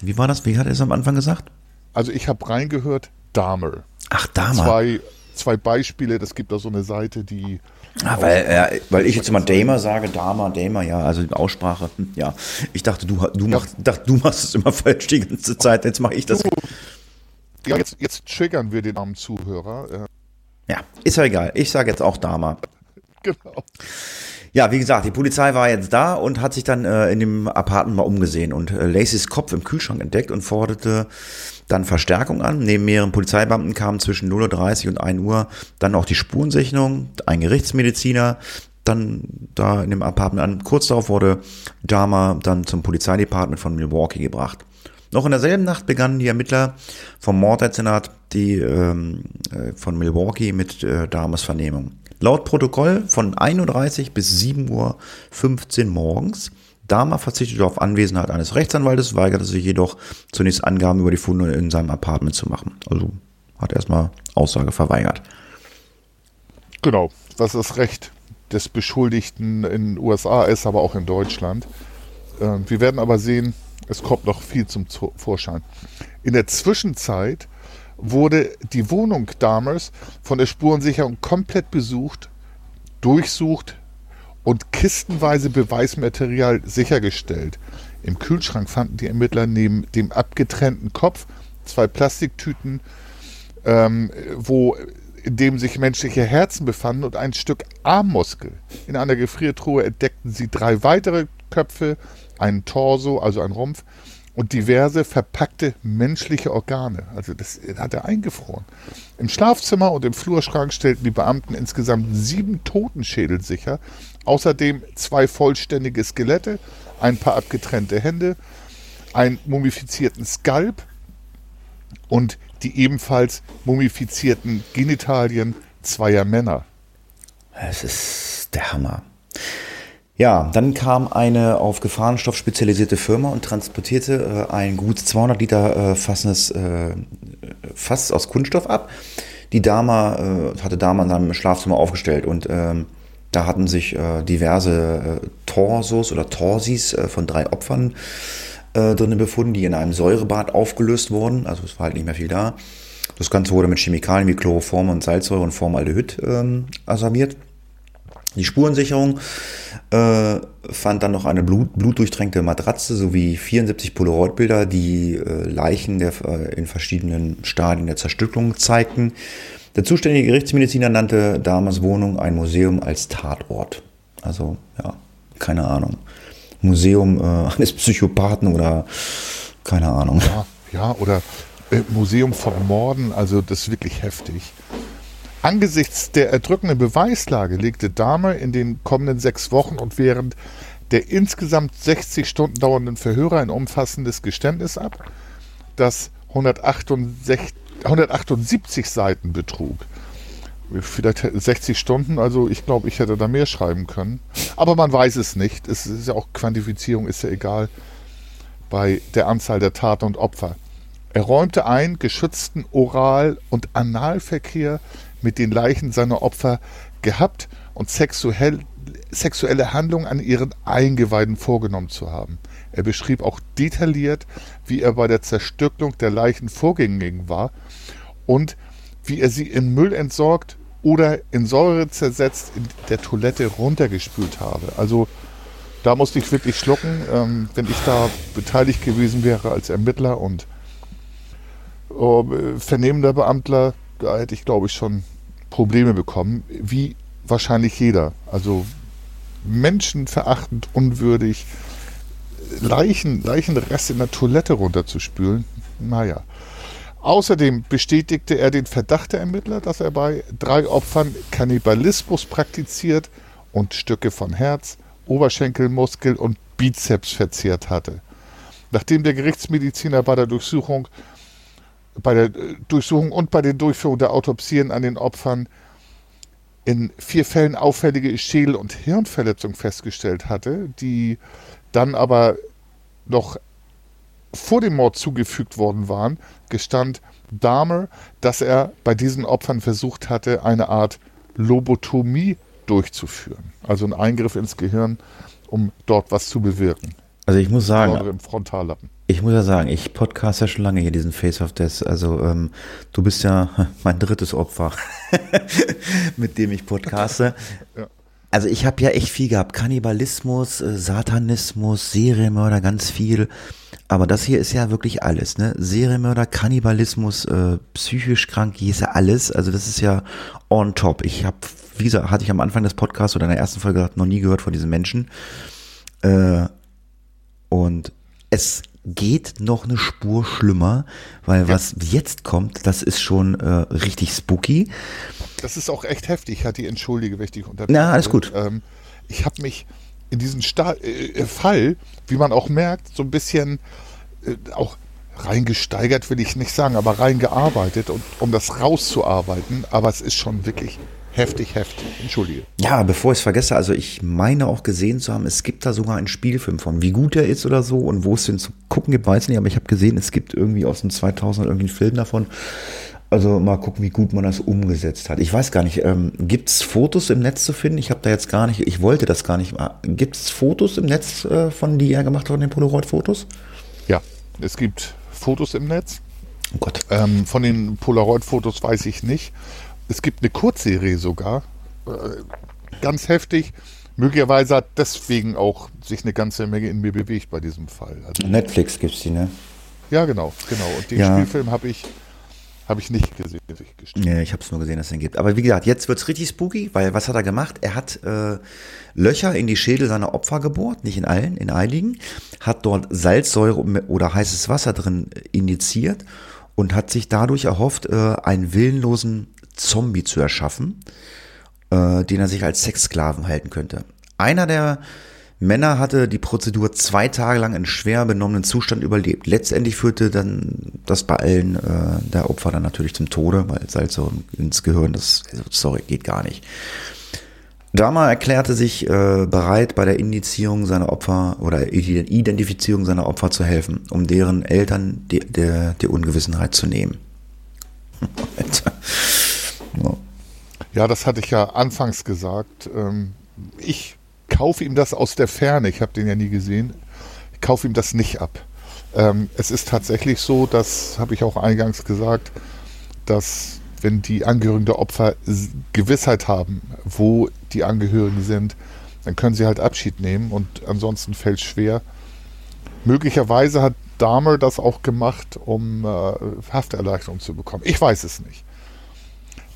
Wie war das? Wie hat er es am Anfang gesagt?
Also ich habe reingehört, Dahmer.
Ach, Dahmer.
Zwei, zwei Beispiele, das gibt da so eine Seite, die
Ah, weil, äh, weil ich jetzt immer Damer sage, Dama, Damer, ja, also die Aussprache, hm, ja. Ich dachte, du, du, machst, dachte, du machst es immer falsch die ganze Zeit, jetzt mache ich das.
Ja, jetzt, jetzt triggern wir den armen Zuhörer.
Ja, ist ja egal. Ich sage jetzt auch Dama.
genau.
Ja, wie gesagt, die Polizei war jetzt da und hat sich dann äh, in dem Apartment mal umgesehen und äh, Lacys Kopf im Kühlschrank entdeckt und forderte dann Verstärkung an. Neben mehreren Polizeibeamten kamen zwischen 0.30 Uhr und 1 Uhr dann auch die Spurensicherung, ein Gerichtsmediziner, dann da in dem Apartment an. Kurz darauf wurde Dama dann zum Polizeidepartement von Milwaukee gebracht. Noch in derselben Nacht begannen die Ermittler vom Morddezernat die ähm, äh, von Milwaukee mit äh, Damas Vernehmung. Laut Protokoll von 1.30 Uhr bis 7.15 Uhr morgens. Dahmer verzichtete auf Anwesenheit eines Rechtsanwaltes, weigerte sich jedoch zunächst Angaben über die Funde in seinem Apartment zu machen. Also hat erstmal Aussage verweigert.
Genau, das Recht des Beschuldigten in den USA ist, aber auch in Deutschland. Äh, wir werden aber sehen, es kommt noch viel zum Zu- Vorschein. In der Zwischenzeit wurde die Wohnung Dahmers von der Spurensicherung komplett besucht, durchsucht und kistenweise Beweismaterial sichergestellt. Im Kühlschrank fanden die Ermittler neben dem abgetrennten Kopf zwei Plastiktüten, ähm, wo in dem sich menschliche Herzen befanden und ein Stück Armmuskel. In einer Gefriertruhe entdeckten sie drei weitere Köpfe, einen Torso, also ein Rumpf, und diverse verpackte menschliche Organe. Also das hat er eingefroren. Im Schlafzimmer und im Flurschrank stellten die Beamten insgesamt sieben Totenschädel sicher, außerdem zwei vollständige Skelette, ein paar abgetrennte Hände, einen mumifizierten Skalp und die ebenfalls mumifizierten Genitalien zweier Männer.
Es ist der Hammer. Ja, dann kam eine auf Gefahrenstoff spezialisierte Firma und transportierte äh, ein gut 200 Liter äh, fassendes äh, Fass aus Kunststoff ab. Die Dame äh, hatte Dame in seinem Schlafzimmer aufgestellt und ähm, da hatten sich äh, diverse äh, Torsos oder Torsis von drei Opfern äh, drinnen befunden, die in einem Säurebad aufgelöst wurden. Also es war halt nicht mehr viel da. Das Ganze wurde mit Chemikalien wie Chloroform und Salzsäure und Formaldehyd ähm, asserviert. Die Spurensicherung äh, fand dann noch eine Blut, blutdurchtränkte Matratze sowie 74 Polaroid-Bilder, die äh, Leichen der, äh, in verschiedenen Stadien der Zerstückelung zeigten. Der zuständige Gerichtsmediziner nannte Damas Wohnung ein Museum als Tatort. Also, ja, keine Ahnung. Museum äh, eines Psychopathen oder keine Ahnung.
Ja, ja oder äh, Museum von Morden, also das ist wirklich heftig. Angesichts der erdrückenden Beweislage legte Dahmer in den kommenden sechs Wochen und während der insgesamt 60 Stunden dauernden Verhöre ein umfassendes Geständnis ab, das 168, 178 Seiten betrug. Vielleicht 60 Stunden, also ich glaube, ich hätte da mehr schreiben können. Aber man weiß es nicht. Es ist ja auch Quantifizierung, ist ja egal bei der Anzahl der Taten und Opfer. Er räumte ein, geschützten Oral- und Analverkehr mit den Leichen seiner Opfer gehabt und sexuell, sexuelle Handlungen an ihren Eingeweiden vorgenommen zu haben. Er beschrieb auch detailliert, wie er bei der Zerstückelung der Leichen vorgegangen war und wie er sie in Müll entsorgt oder in Säure zersetzt in der Toilette runtergespült habe. Also da musste ich wirklich schlucken, ähm, wenn ich da beteiligt gewesen wäre als Ermittler und äh, vernehmender Beamtler, da hätte ich, glaube ich, schon Probleme bekommen, wie wahrscheinlich jeder. Also menschenverachtend, unwürdig, Leichen, Leichenreste in der Toilette runterzuspülen. Naja. Außerdem bestätigte er den Verdacht der Ermittler, dass er bei drei Opfern Kannibalismus praktiziert und Stücke von Herz, Oberschenkelmuskel und Bizeps verzehrt hatte. Nachdem der Gerichtsmediziner bei der Durchsuchung bei der äh, Durchsuchung und bei der Durchführung der Autopsien an den Opfern in vier Fällen auffällige Schädel- und Hirnverletzungen festgestellt hatte, die dann aber noch vor dem Mord zugefügt worden waren, gestand Dahmer, dass er bei diesen Opfern versucht hatte, eine Art Lobotomie durchzuführen. Also einen Eingriff ins Gehirn, um dort was zu bewirken.
Also ich muss sagen,
im Frontallappen.
Ich muss ja sagen, ich podcast ja schon lange hier diesen Face of Death. Also ähm, du bist ja mein drittes Opfer, mit dem ich podcaste.
Ja.
Also ich habe ja echt viel gehabt. Kannibalismus, äh, Satanismus, Serienmörder, ganz viel. Aber das hier ist ja wirklich alles, ne? Serienmörder, Kannibalismus, äh, psychisch krank, hier ist ja alles. Also das ist ja on top. Ich habe, wie gesagt, hatte ich am Anfang des Podcasts oder in der ersten Folge gesagt, noch nie gehört von diesen Menschen. Äh, und es geht noch eine Spur schlimmer, weil was jetzt kommt, das ist schon äh, richtig spooky.
Das ist auch echt heftig, Hatti, entschuldige, wenn ich dich unterbreche.
Na, alles gut.
Ähm, ich habe mich in diesen Sta äh, Fall, wie man auch merkt, so ein bisschen äh, auch reingesteigert, will ich nicht sagen, aber reingearbeitet, und, um das rauszuarbeiten. Aber es ist schon wirklich heftig, heftig. Entschuldige.
Ja, bevor ich es vergesse, also ich meine auch gesehen zu haben, es gibt da sogar einen Spielfilm von, wie gut er ist oder so und wo es den zu gucken gibt, weiß ich nicht, aber ich habe gesehen, es gibt irgendwie aus den 2000 irgendwie einen Film davon. Also mal gucken, wie gut man das umgesetzt hat. Ich weiß gar nicht, ähm, gibt es Fotos im Netz zu finden? Ich habe da jetzt gar nicht, ich wollte das gar nicht. Gibt es Fotos im Netz äh, von, die er gemacht hat, von den Polaroid-Fotos?
Ja, es gibt Fotos im Netz.
Oh Gott.
Ähm, von den Polaroid-Fotos weiß ich nicht. Es gibt eine Kurzserie sogar. Äh, ganz heftig. Möglicherweise hat deswegen auch sich eine ganze Menge in mir bewegt bei diesem Fall. Also,
Netflix gibt's die, ne?
ja, genau, genau. Und den
Ja.
Spielfilm habe ich, hab ich nicht gesehen. ich.
Ja, ich habe es nur gesehen, dass es den gibt. Aber wie gesagt, jetzt wird's richtig spooky, weil was hat er gemacht? Er hat äh, Löcher in die Schädel seiner Opfer gebohrt, nicht in allen, in einigen, hat dort Salzsäure oder heißes Wasser drin injiziert und hat sich dadurch erhofft, äh, einen willenlosen Zombie zu erschaffen, äh, den er sich als Sexsklaven halten könnte. Einer der Männer hatte die Prozedur zwei Tage lang in schwer benommenen Zustand überlebt. Letztendlich führte dann das bei allen äh, der Opfer dann natürlich zum Tode, weil Salzsäure ins Gehirn, das, also, sorry, geht gar nicht. Dama erklärte sich äh, bereit, bei der Indizierung seiner Opfer oder Identifizierung seiner Opfer zu helfen, um deren Eltern die, der, die Ungewissenheit zu nehmen. Alter. Ja.
Ja, das hatte ich ja anfangs gesagt. Ähm, ich kaufe ihm das aus der Ferne. Ich habe den ja nie gesehen. Ich kaufe ihm das nicht ab. Ähm, es ist tatsächlich so, das habe ich auch eingangs gesagt, dass wenn die Angehörigen der Opfer Gewissheit haben, wo die Angehörigen sind, dann können sie halt Abschied nehmen und ansonsten fällt es schwer. Möglicherweise hat Dahmer das auch gemacht, um äh, Hafterleichterung zu bekommen. Ich weiß es nicht.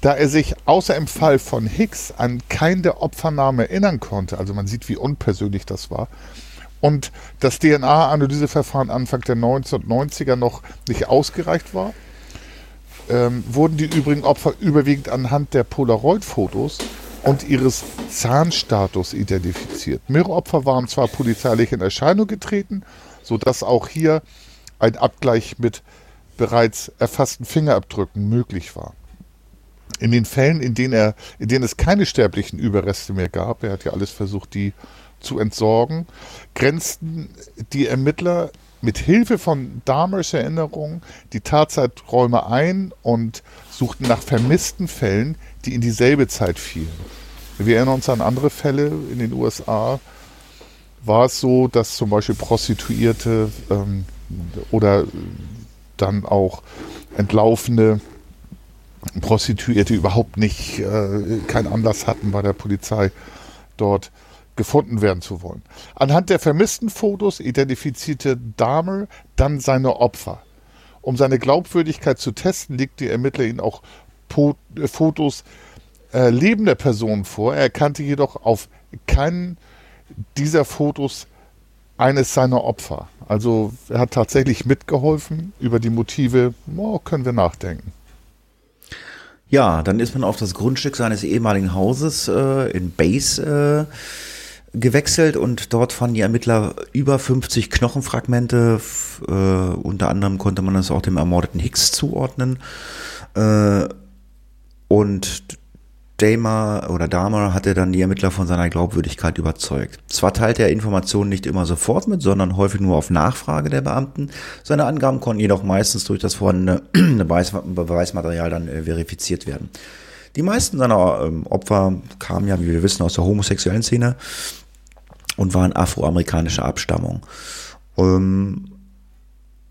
Da er sich außer im Fall von Hicks an keinen der Opfernamen erinnern konnte, also man sieht, wie unpersönlich das war, und das DNA-Analyseverfahren Anfang der 1990er noch nicht ausgereicht war, ähm, wurden die übrigen Opfer überwiegend anhand der Polaroid-Fotos und ihres Zahnstatus identifiziert. Mehrere Opfer waren zwar polizeilich in Erscheinung getreten, sodass auch hier ein Abgleich mit bereits erfassten Fingerabdrücken möglich war. In den Fällen, in denen, er, in denen es keine sterblichen Überreste mehr gab, er hat ja alles versucht, die zu entsorgen, grenzten die Ermittler mit Hilfe von Dahmers Erinnerungen die Tatzeiträume ein und suchten nach vermissten Fällen, die in dieselbe Zeit fielen. Wir erinnern uns an andere Fälle in den USA. War es so, dass zum Beispiel Prostituierte ähm, oder dann auch entlaufene Prostituierte überhaupt nicht äh, keinen Anlass hatten, bei der Polizei dort gefunden werden zu wollen. Anhand der vermissten Fotos identifizierte Dahmer dann seine Opfer. Um seine Glaubwürdigkeit zu testen, legte die Ermittler ihnen auch po äh, Fotos äh, lebender Personen vor. Er erkannte jedoch auf keinen dieser Fotos eines seiner Opfer. Also er hat tatsächlich mitgeholfen. Über die Motive oh, können wir nachdenken.
Ja, dann ist man auf das Grundstück seines ehemaligen Hauses äh, in Base äh, gewechselt und dort fanden die Ermittler über 50 Knochenfragmente. Äh, unter anderem konnte man das auch dem ermordeten Hicks zuordnen. Äh, und Damer oder Dahmer hatte dann die Ermittler von seiner Glaubwürdigkeit überzeugt. Zwar teilte er Informationen nicht immer sofort mit, sondern häufig nur auf Nachfrage der Beamten. Seine Angaben konnten jedoch meistens durch das vorhandene Beweismaterial dann äh, verifiziert werden. Die meisten seiner ähm, Opfer kamen ja, wie wir wissen, aus der homosexuellen Szene und waren afroamerikanischer Abstammung. Ähm,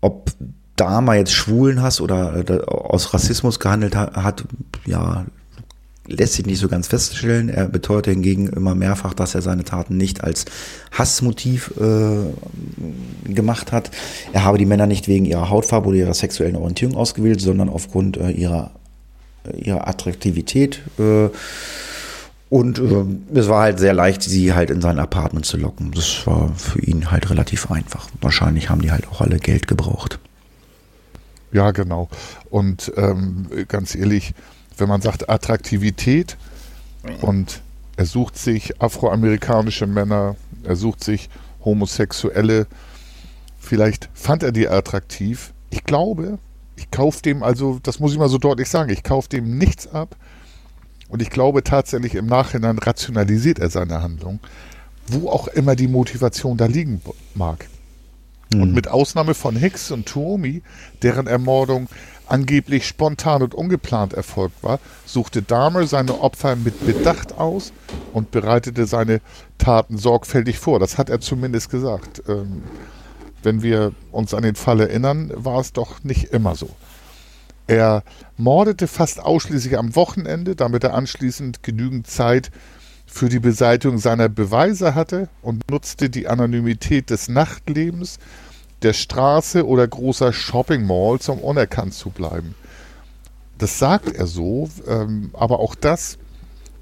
ob Dahmer jetzt Schwulen hast oder äh, aus Rassismus gehandelt hat, ja, lässt sich nicht so ganz feststellen. Er beteuerte hingegen immer mehrfach, dass er seine Taten nicht als Hassmotiv äh, gemacht hat. Er habe die Männer nicht wegen ihrer Hautfarbe oder ihrer sexuellen Orientierung ausgewählt, sondern aufgrund äh, ihrer, äh, ihrer Attraktivität. Äh, und äh, es war halt sehr leicht, sie halt in sein Apartment zu locken. Das war für ihn halt relativ einfach. Wahrscheinlich haben die halt auch alle Geld gebraucht.
Ja, genau. Und ähm, ganz ehrlich, wenn man sagt Attraktivität und er sucht sich afroamerikanische Männer, er sucht sich Homosexuelle, vielleicht fand er die attraktiv. Ich glaube, ich kaufe dem also, das muss ich mal so deutlich sagen, ich kaufe dem nichts ab. Und ich glaube tatsächlich im Nachhinein rationalisiert er seine Handlung, wo auch immer die Motivation da liegen mag. Und mhm. mit Ausnahme von Hicks und Tuomi, deren Ermordung angeblich spontan und ungeplant erfolgt war, suchte Dahmer seine Opfer mit Bedacht aus und bereitete seine Taten sorgfältig vor. Das hat er zumindest gesagt. Ähm, wenn wir uns an den Fall erinnern, war es doch nicht immer so. Er mordete fast ausschließlich am Wochenende, damit er anschließend genügend Zeit für die Beseitigung seiner Beweise hatte und nutzte die Anonymität des Nachtlebens, der Straße oder großer Shopping Malls, um unerkannt zu bleiben. Das sagt er so, ähm, aber auch das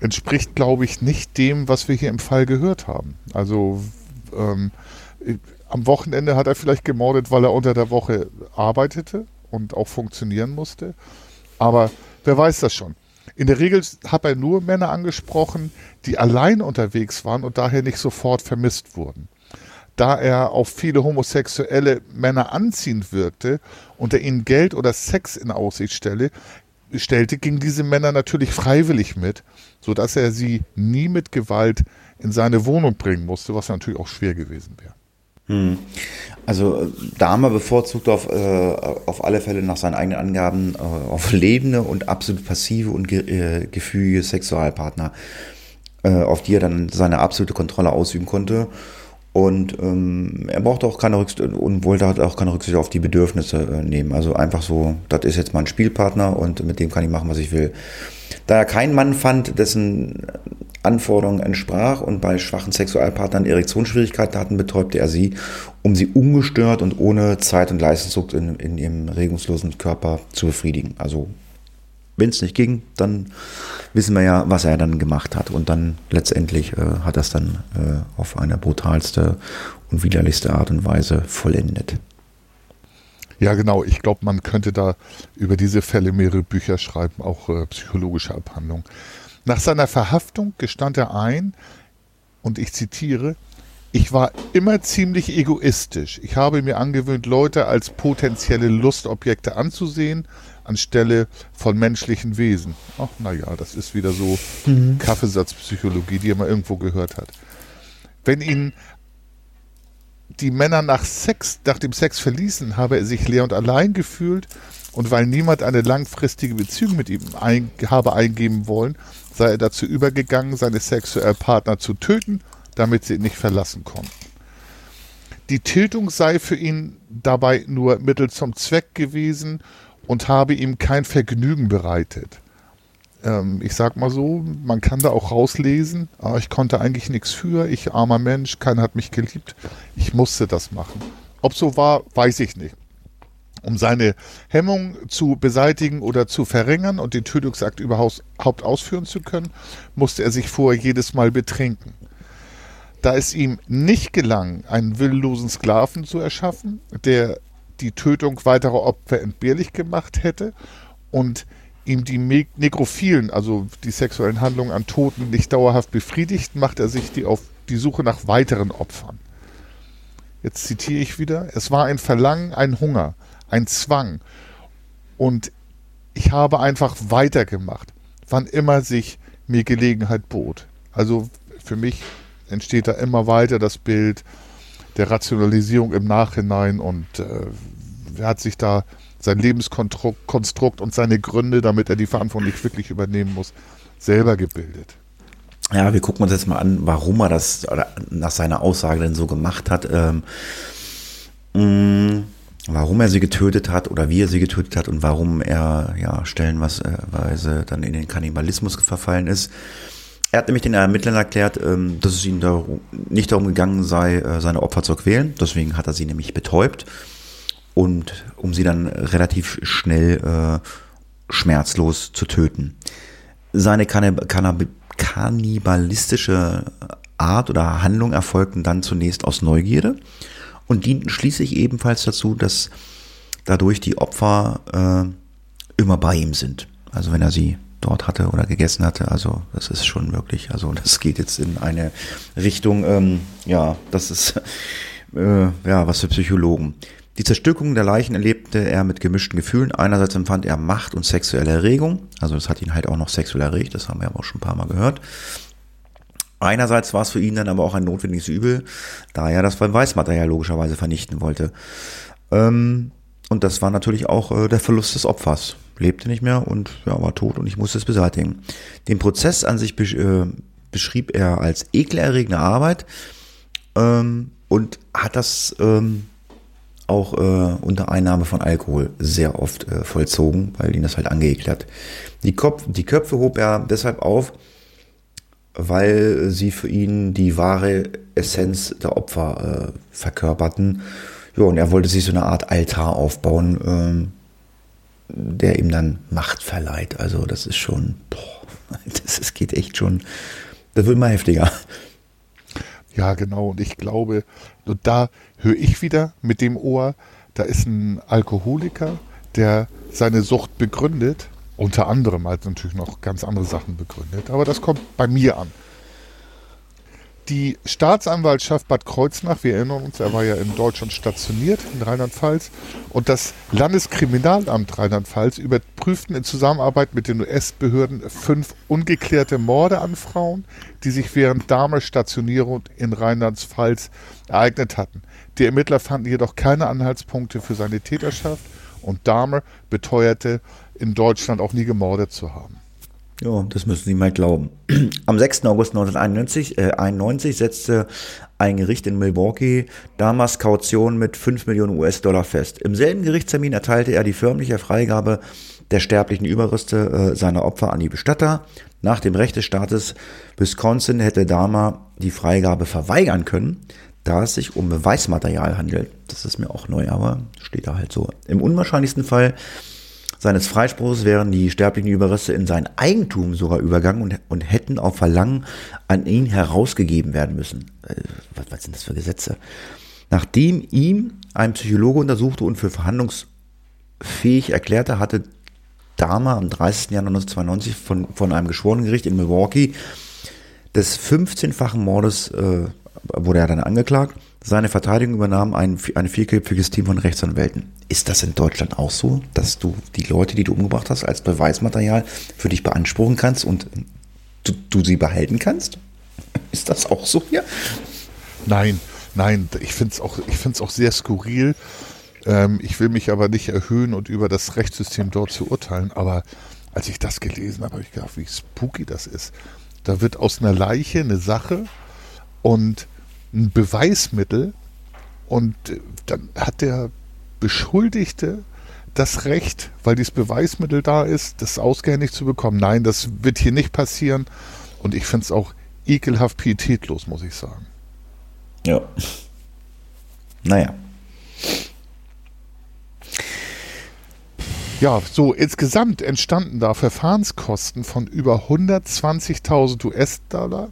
entspricht, glaube ich, nicht dem, was wir hier im Fall gehört haben. Also ähm, am Wochenende hat er vielleicht gemordet, weil er unter der Woche arbeitete und auch funktionieren musste. Aber wer weiß das schon. In der Regel hat er nur Männer angesprochen, die allein unterwegs waren und daher nicht sofort vermisst wurden da er auf viele homosexuelle Männer anziehend wirkte und er ihnen Geld oder Sex in Aussicht stelle, stellte, gingen diese Männer natürlich freiwillig mit, sodass er sie nie mit Gewalt in seine Wohnung bringen musste, was natürlich auch schwer gewesen wäre.
Hm. Also Dahmer bevorzugt auf, äh, auf alle Fälle nach seinen eigenen Angaben äh, auf lebende und absolut passive und ge äh, gefügige Sexualpartner, äh, auf die er dann seine absolute Kontrolle ausüben konnte und ähm, er braucht auch keine Rücksicht und wollte halt auch keine Rücksicht auf die Bedürfnisse äh, nehmen. Also einfach so, das ist jetzt mein Spielpartner und mit dem kann ich machen, was ich will. Da er keinen Mann fand, dessen Anforderungen entsprach und bei schwachen Sexualpartnern Erektionsschwierigkeiten hatten, betäubte er sie, um sie ungestört und ohne Zeit- und Leistungsdruck in, in ihrem regungslosen Körper zu befriedigen. Also wenn es nicht ging, dann wissen wir ja, was er dann gemacht hat. Und dann letztendlich äh, hat er es dann äh, auf eine brutalste und widerlichste Art und Weise vollendet.
Ja, genau. Ich glaube, man könnte da über diese Fälle mehrere Bücher schreiben, auch äh, psychologische Abhandlungen. Nach seiner Verhaftung gestand er ein, und ich zitiere, ich war immer ziemlich egoistisch. Ich habe mir angewöhnt, Leute als potenzielle Lustobjekte anzusehen, anstelle von menschlichen Wesen. Ach, naja, das ist wieder so mhm. Kaffeesatzpsychologie, die man irgendwo gehört hat. Wenn ihn die Männer nach Sex, nach dem Sex verließen, habe er sich leer und allein gefühlt und weil niemand eine langfristige Beziehung mit ihm ein, habe eingeben wollen, sei er dazu übergegangen, seine sexuellen Partner zu töten, damit sie ihn nicht verlassen konnten. Die Tiltung sei für ihn dabei nur Mittel zum Zweck gewesen und habe ihm kein Vergnügen bereitet. Ähm, ich sag mal so, man kann da auch rauslesen, ah, ich konnte eigentlich nichts für, ich armer Mensch, keiner hat mich geliebt, ich musste das machen. Ob so war, weiß ich nicht. Um seine Hemmung zu beseitigen oder zu verringern und den Tötungsakt überhaupt ausführen zu können, musste er sich vorher jedes Mal betrinken. Da es ihm nicht gelang, einen willenlosen Sklaven zu erschaffen, der die Tötung weiterer Opfer entbehrlich gemacht hätte und ihm die Nekrophilen, also die sexuellen Handlungen an Toten, nicht dauerhaft befriedigt, macht er sich die auf die Suche nach weiteren Opfern. Jetzt zitiere ich wieder, es war ein Verlangen, ein Hunger, ein Zwang und ich habe einfach weitergemacht, wann immer sich mir Gelegenheit bot. Also für mich entsteht da immer weiter das Bild der Rationalisierung im Nachhinein und äh, hat sich da sein Lebenskonstrukt und seine Gründe, damit er die Verantwortung nicht wirklich übernehmen muss, selber gebildet.
Ja, wir gucken uns jetzt mal an, warum er das nach seiner Aussage denn so gemacht hat. Ähm, mh, mm, warum er sie getötet hat oder wie er sie getötet hat und warum er ja stellenweise dann in den Kannibalismus verfallen ist. Er hat nämlich den Ermittlern erklärt, ähm, dass es ihm nicht darum gegangen sei, äh, seine Opfer zu quälen. Deswegen hat er sie nämlich betäubt und um sie dann relativ schnell äh, schmerzlos zu töten. Seine Kannib Kannib kannibalistische Art oder Handlung erfolgten dann zunächst aus Neugierde und dienten schließlich ebenfalls dazu, dass dadurch die Opfer äh, immer bei ihm sind. Also wenn er sie dort hatte oder gegessen hatte. Also das ist schon wirklich, also das geht jetzt in eine Richtung, ähm, ja, das ist äh, ja was für Psychologen. Die Zerstückung der Leichen erlebte er mit gemischten Gefühlen. Einerseits empfand er Macht und sexuelle Erregung. Also das hat ihn halt auch noch sexuell erregt. Das haben wir aber auch schon ein paar Mal gehört. Einerseits war es für ihn dann aber auch ein notwendiges Übel, da er das Beweismaterial logischerweise vernichten wollte. Ähm, und das war natürlich auch äh, der Verlust des Opfers. Lebte nicht mehr und ja, war tot und ich musste es beseitigen. Den Prozess an sich besch äh, beschrieb er als ekelerregende Arbeit ähm, und hat das ähm, auch äh, unter Einnahme von Alkohol sehr oft äh, vollzogen, weil ihn das halt angeekelt hat. Die, Kopf, die Köpfe hob er deshalb auf, weil sie für ihn die wahre Essenz der Opfer äh, verkörperten. Ja, und er wollte sich so eine Art Altar aufbauen, ähm, der ihm dann Macht verleiht. Also das ist schon, boah, das, das geht echt schon, das wird immer heftiger.
Ja, genau. Und ich glaube, und da höre ich wieder mit dem Ohr, da ist ein Alkoholiker, der seine Sucht begründet, unter anderem halt natürlich noch ganz andere Sachen begründet, aber das kommt bei mir an. Die Staatsanwaltschaft Bad Kreuznach, wir erinnern uns, er war ja in Deutschland stationiert, in Rheinland-Pfalz, und das Landeskriminalamt Rheinland-Pfalz überprüften in Zusammenarbeit mit den US-Behörden fünf ungeklärte Morde an Frauen, die sich während Dahmer Stationierung in Rheinland-Pfalz ereignet hatten. Die Ermittler fanden jedoch keine Anhaltspunkte für seine Täterschaft und Dahmer beteuerte, in Deutschland auch nie gemordet zu haben.
Ja, das müssen Sie mal glauben. Am 6. August 1991 äh, 91 setzte ein Gericht in Milwaukee damals Kaution mit 5 Millionen US-Dollar fest. Im selben Gerichtstermin erteilte er die förmliche Freigabe der sterblichen Überreste äh, seiner Opfer an die Bestatter. Nach dem Recht des Staates Wisconsin hätte Dahmer die Freigabe verweigern können, da es sich um Beweismaterial handelt. Das ist mir auch neu, aber steht da halt so. Im unwahrscheinlichsten Fall seines Freispruchs wären die sterblichen Überreste in sein Eigentum sogar übergangen und, und hätten auf Verlangen an ihn herausgegeben werden müssen. Äh, was, was sind das für Gesetze? Nachdem ihm ein Psychologe untersuchte und für verhandlungsfähig erklärte, hatte Dahmer am 30. Januar 1992 von, von einem Geschworenengericht in Milwaukee des 15-fachen Mordes äh, wurde er dann angeklagt. Seine Verteidigung übernahm ein, ein vierköpfiges Team von Rechtsanwälten. Ist das in Deutschland auch so, dass du die Leute, die du umgebracht hast, als Beweismaterial für dich beanspruchen kannst und du, du sie behalten kannst? Ist das auch so hier?
Nein, nein, ich finde es auch, auch sehr skurril. Ähm, ich will mich aber nicht erhöhen und über das Rechtssystem dort zu urteilen, aber als ich das gelesen habe, habe ich gedacht, wie spooky das ist. Da wird aus einer Leiche eine Sache und ein Beweismittel und äh, dann hat der Beschuldigte das Recht, weil dieses Beweismittel da ist, das ausgehändigt zu bekommen. Nein, das wird hier nicht passieren und ich finde es auch ekelhaft pietätlos, muss ich sagen.
Ja. Naja.
Ja, so insgesamt entstanden da Verfahrenskosten von über 120.000 US-Dollar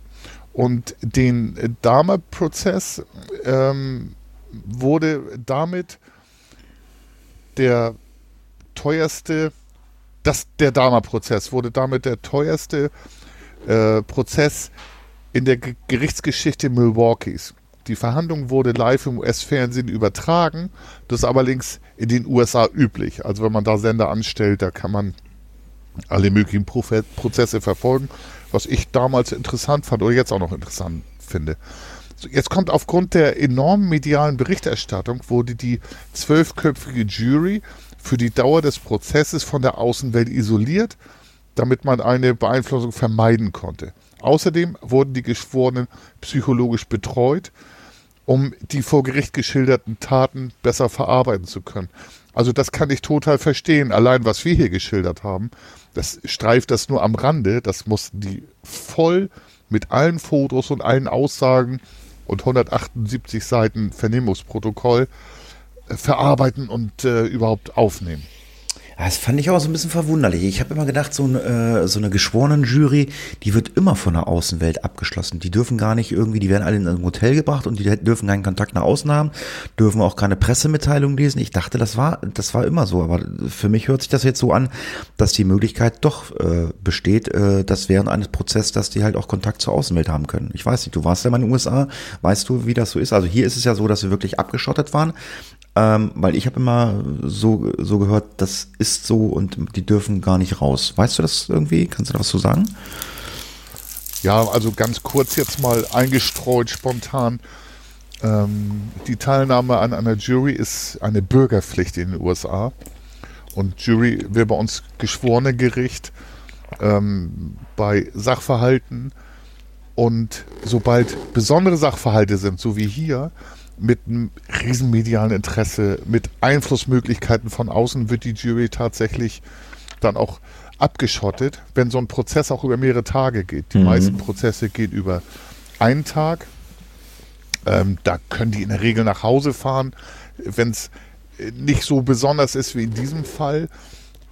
und den Dahmer-Prozess ähm, wurde damit der teuerste, das, der Dahmer-Prozess wurde damit der teuerste äh, Prozess in der G Gerichtsgeschichte Milwaukees. Die Verhandlung wurde live im US-Fernsehen übertragen. Das ist allerdings in den USA üblich. Also wenn man da Sender anstellt, da kann man alle möglichen Prozesse verfolgen. Was ich damals interessant fand oder jetzt auch noch interessant finde. Jetzt kommt aufgrund der enormen medialen Berichterstattung, wurde die zwölfköpfige Jury für die Dauer des Prozesses von der Außenwelt isoliert, damit man eine Beeinflussung vermeiden konnte. Außerdem wurden die Geschworenen psychologisch betreut, um die vor Gericht geschilderten Taten besser verarbeiten zu können. Also das kann ich total verstehen. Allein was wir hier geschildert haben, das streift das nur am Rande. Das mussten die voll mit allen Fotos und allen Aussagen und 178 Seiten Vernehmungsprotokoll äh, verarbeiten und äh, überhaupt aufnehmen.
Das fand ich auch so ein bisschen verwunderlich. Ich habe immer gedacht, so, ein, äh, so eine geschworenen Jury, die wird immer von der Außenwelt abgeschlossen. Die dürfen gar nicht irgendwie, die werden alle in ein Hotel gebracht und die dürfen keinen Kontakt nach außen haben, dürfen auch keine Pressemitteilung lesen. Ich dachte, das war, das war immer so. Aber für mich hört sich das jetzt so an, dass die Möglichkeit doch äh, besteht, äh, dass während eines Prozesses, dass die halt auch Kontakt zur Außenwelt haben können. Ich weiß nicht, du warst ja mal in den USA, weißt du, wie das so ist? Also hier ist es ja so, dass wir wirklich abgeschottet waren. Ähm, weil ich habe immer so, so gehört, das ist so und die dürfen gar nicht raus. Weißt du das irgendwie? Kannst du da was zu sagen?
Ja, also ganz kurz jetzt mal eingestreut spontan. Ähm, die Teilnahme an einer Jury ist eine Bürgerpflicht in den USA. Und Jury wäre bei uns geschworene Gericht ähm, bei Sachverhalten. Und sobald besondere Sachverhalte sind, so wie hier, mit einem riesen medialen Interesse, mit Einflussmöglichkeiten von außen wird die Jury tatsächlich dann auch abgeschottet, wenn so ein Prozess auch über mehrere Tage geht. Die mhm. meisten Prozesse gehen über einen Tag. Ähm, da können die in der Regel nach Hause fahren, wenn es nicht so besonders ist wie in diesem Fall.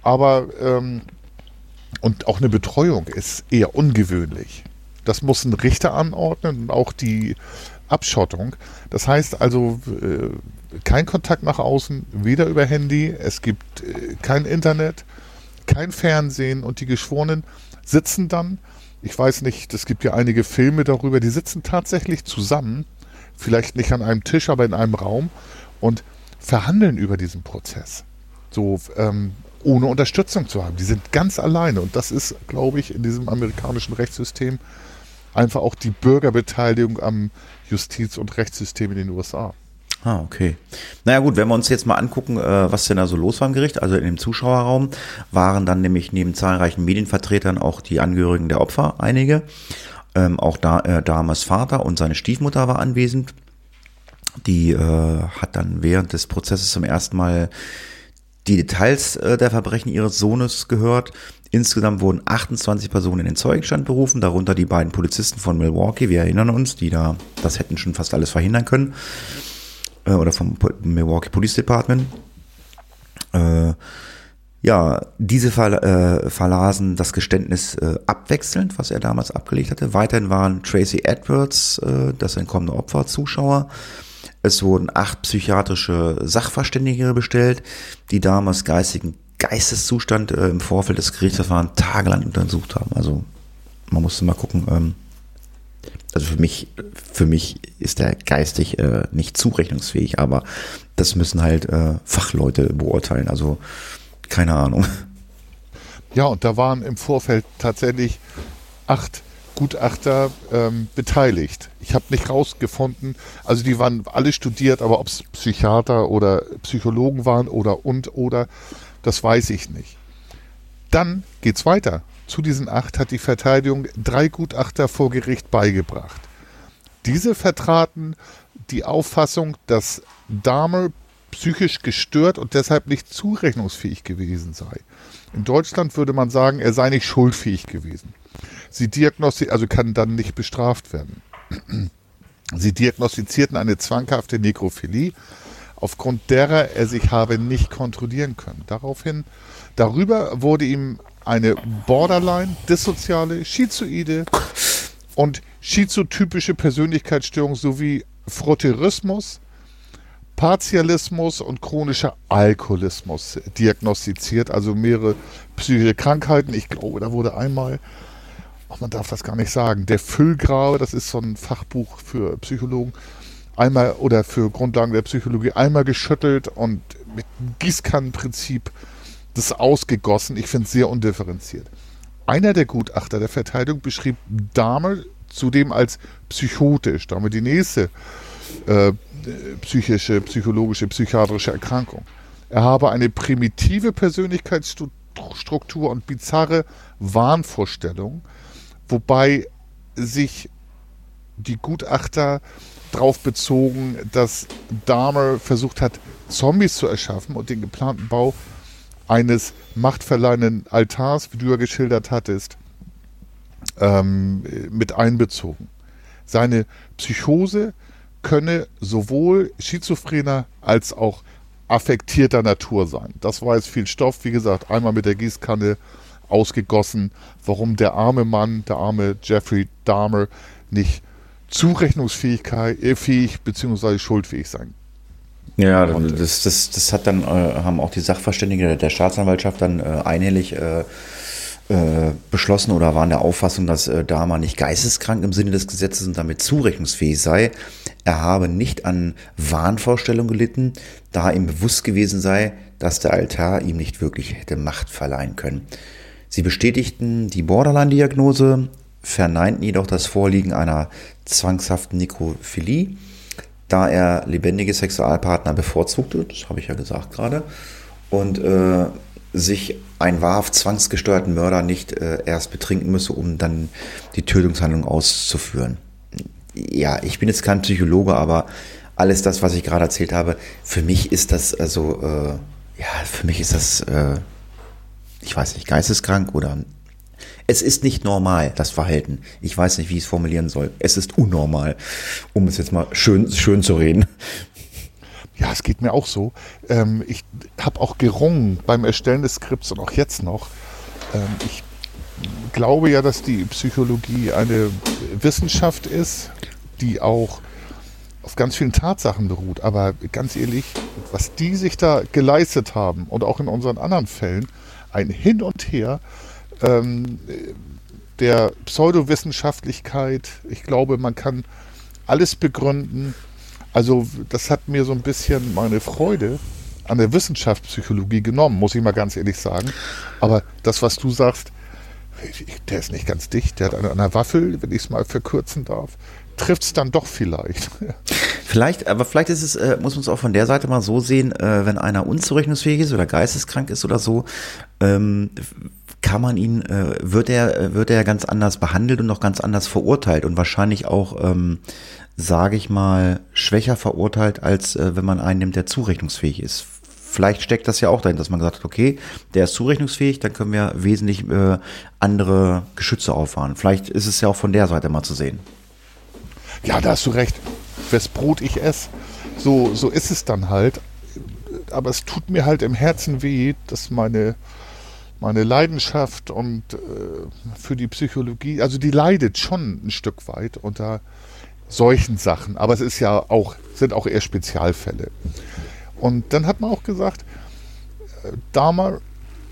Aber ähm, und auch eine Betreuung ist eher ungewöhnlich. Das muss ein Richter anordnen und auch die Abschottung. Das heißt also äh, kein Kontakt nach außen, weder über Handy, es gibt äh, kein Internet, kein Fernsehen und die Geschworenen sitzen dann, ich weiß nicht, es gibt ja einige Filme darüber, die sitzen tatsächlich zusammen, vielleicht nicht an einem Tisch, aber in einem Raum und verhandeln über diesen Prozess. So, ähm, ohne Unterstützung zu haben. Die sind ganz alleine und das ist, glaube ich, in diesem amerikanischen Rechtssystem einfach auch die Bürgerbeteiligung am Justiz- und Rechtssystem in den USA.
Ah, okay. Naja gut, wenn wir uns jetzt mal angucken, äh, was denn da so los war im Gericht, also in dem Zuschauerraum waren dann nämlich neben zahlreichen Medienvertretern auch die Angehörigen der Opfer, einige. Ähm, auch da, äh, Damas Vater und seine Stiefmutter war anwesend. Die äh, hat dann während des Prozesses zum ersten Mal die Details äh, der Verbrechen ihres Sohnes gehört. Insgesamt wurden 28 Personen in den Zeugenstand berufen, darunter die beiden Polizisten von Milwaukee, wir erinnern uns, die da, das hätten schon fast alles verhindern können. Äh, oder vom Milwaukee Police Department. Äh, ja, diese ver, äh, verlasen das Geständnis äh, abwechselnd, was er damals abgelegt hatte. Weiterhin waren Tracy Edwards, äh, das entkommene Opfer, Zuschauer. Es wurden acht psychiatrische Sachverständige bestellt, die damals geistigen Geisteszustand äh, im Vorfeld des Gerichtsverfahrens tagelang untersucht haben. Also man musste mal gucken. Ähm, also für mich, für mich ist er geistig äh, nicht zurechnungsfähig, aber das müssen halt äh, Fachleute beurteilen. Also keine Ahnung.
Ja, und da waren im Vorfeld tatsächlich acht Gutachter ähm, beteiligt. Ich habe nicht rausgefunden, also die waren alle studiert, aber ob es Psychiater oder Psychologen waren oder und oder das weiß ich nicht. Dann geht's weiter. Zu diesen acht hat die Verteidigung drei Gutachter vor Gericht beigebracht. Diese vertraten die Auffassung, dass Dahmer psychisch gestört und deshalb nicht zurechnungsfähig gewesen sei. In Deutschland würde man sagen, er sei nicht schuldfähig gewesen. Sie diagnostiz also kann dann nicht bestraft werden. Sie diagnostizierten eine zwanghafte Nekrophilie, aufgrund derer er sich habe nicht kontrollieren können. Daraufhin, darüber wurde ihm eine Borderline, dissoziale, schizoide und schizotypische Persönlichkeitsstörung sowie Frotteurismus, Partialismus und chronischer Alkoholismus diagnostiziert, also mehrere psychische Krankheiten. Ich glaube, da wurde einmal, ach, man darf das gar nicht sagen, der Füllgrabe, das ist so ein Fachbuch für Psychologen, einmal oder für Grundlagen der Psychologie einmal geschüttelt und mit Gießkannenprinzip das ausgegossen. Ich finde es sehr undifferenziert. Einer der Gutachter der Verteidigung beschrieb Dahmer zudem als psychotisch, damit die nächste äh, psychische, psychologische, psychiatrische Erkrankung. Er habe eine primitive Persönlichkeitsstruktur und bizarre Wahnvorstellungen, wobei sich die Gutachter darauf bezogen, dass Dahmer versucht hat, Zombies zu erschaffen und den geplanten Bau eines machtverleihenden Altars, wie du ja geschildert hattest, ähm, mit einbezogen. Seine Psychose könne sowohl schizophrener als auch affektierter Natur sein. Das war jetzt viel Stoff, wie gesagt, einmal mit der Gießkanne ausgegossen, warum der arme Mann, der arme Jeffrey Dahmer nicht zurechnungsfähig äh, fähig, bzw. schuldfähig sein
ja, das, das, das hat dann, äh, haben auch die Sachverständigen der Staatsanwaltschaft dann äh, einhellig äh, äh, beschlossen oder waren der Auffassung, dass äh, Dahmer nicht geisteskrank im Sinne des Gesetzes und damit zurechnungsfähig sei. Er habe nicht an Wahnvorstellungen gelitten, da ihm bewusst gewesen sei, dass der Altar ihm nicht wirklich hätte Macht verleihen können. Sie bestätigten die Borderline-Diagnose, verneinten jedoch das Vorliegen einer zwangshaften Nekrophilie da er lebendige Sexualpartner bevorzugte, das habe ich ja gesagt gerade, und äh, sich einen wahrhaft zwangsgesteuerten Mörder nicht äh, erst betrinken müsse, um dann die Tötungshandlung auszuführen. Ja, ich bin jetzt kein Psychologe, aber alles das, was ich gerade erzählt habe, für mich ist das also, äh, ja, für mich ist das, äh, ich weiß nicht, geisteskrank oder es ist nicht normal, das Verhalten. Ich weiß nicht, wie ich es formulieren soll. Es ist unnormal, um es jetzt mal schön, schön zu reden.
Ja, es geht mir auch so. Ähm, ich habe auch gerungen beim Erstellen des Skripts und auch jetzt noch. Ähm, ich glaube ja, dass die Psychologie eine Wissenschaft ist, die auch auf ganz vielen Tatsachen beruht. Aber ganz ehrlich, was die sich da geleistet haben und auch in unseren anderen Fällen, ein Hin und Her, ähm, der Pseudowissenschaftlichkeit. Ich glaube, man kann alles begründen. Also das hat mir so ein bisschen meine Freude an der Wissenschaftspsychologie genommen, muss ich mal ganz ehrlich sagen. Aber das, was du sagst, der ist nicht ganz dicht, der hat an einer Waffel, wenn ich es mal verkürzen darf, trifft es dann doch vielleicht.
Vielleicht, aber vielleicht ist es, äh, muss man es auch von der Seite mal so sehen, äh, wenn einer unzurechnungsfähig ist oder geisteskrank ist oder so, ähm, kann man ihn, äh, wird er, äh, wird er ganz anders behandelt und noch ganz anders verurteilt und wahrscheinlich auch, ähm, sage ich mal, schwächer verurteilt, als äh, wenn man einen nimmt, der zurechnungsfähig ist. Vielleicht steckt das ja auch dahin, dass man gesagt hat, okay, der ist zurechnungsfähig, dann können wir wesentlich äh, andere Geschütze auffahren. Vielleicht ist es ja auch von der Seite mal zu sehen.
Ja, da hast du recht. Wes Brot ich esse. So, so ist es dann halt. Aber es tut mir halt im Herzen weh, dass meine meine Leidenschaft und äh, für die Psychologie, also die leidet schon ein Stück weit unter solchen Sachen, aber es ist ja auch, sind auch eher Spezialfälle. Und dann hat man auch gesagt, äh, Dahmer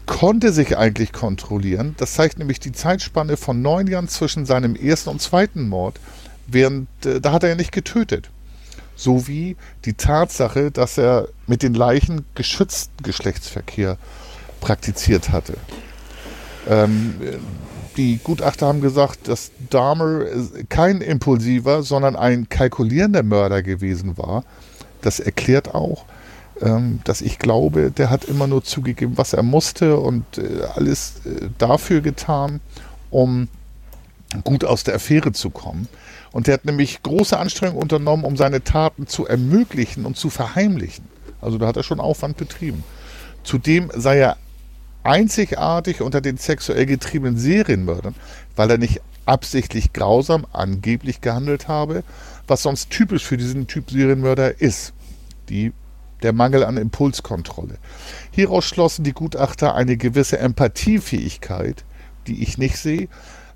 konnte sich eigentlich kontrollieren. Das zeigt nämlich die Zeitspanne von neun Jahren zwischen seinem ersten und zweiten Mord, während äh, da hat er ja nicht getötet. Sowie die Tatsache, dass er mit den Leichen geschützten Geschlechtsverkehr äh, praktiziert hatte. Ähm, die Gutachter haben gesagt, dass Dahmer kein impulsiver, sondern ein kalkulierender Mörder gewesen war. Das erklärt auch, ähm, dass ich glaube, der hat immer nur zugegeben, was er musste und äh, alles äh, dafür getan, um gut aus der Affäre zu kommen. Und der hat nämlich große Anstrengungen unternommen, um seine Taten zu ermöglichen und zu verheimlichen. Also da hat er schon Aufwand betrieben. Zudem sei er einzigartig unter den sexuell getriebenen Serienmördern, weil er nicht absichtlich grausam angeblich gehandelt habe, was sonst typisch für diesen Typ Serienmörder ist. Die, der Mangel an Impulskontrolle. Hieraus schlossen die Gutachter eine gewisse Empathiefähigkeit, die ich nicht sehe.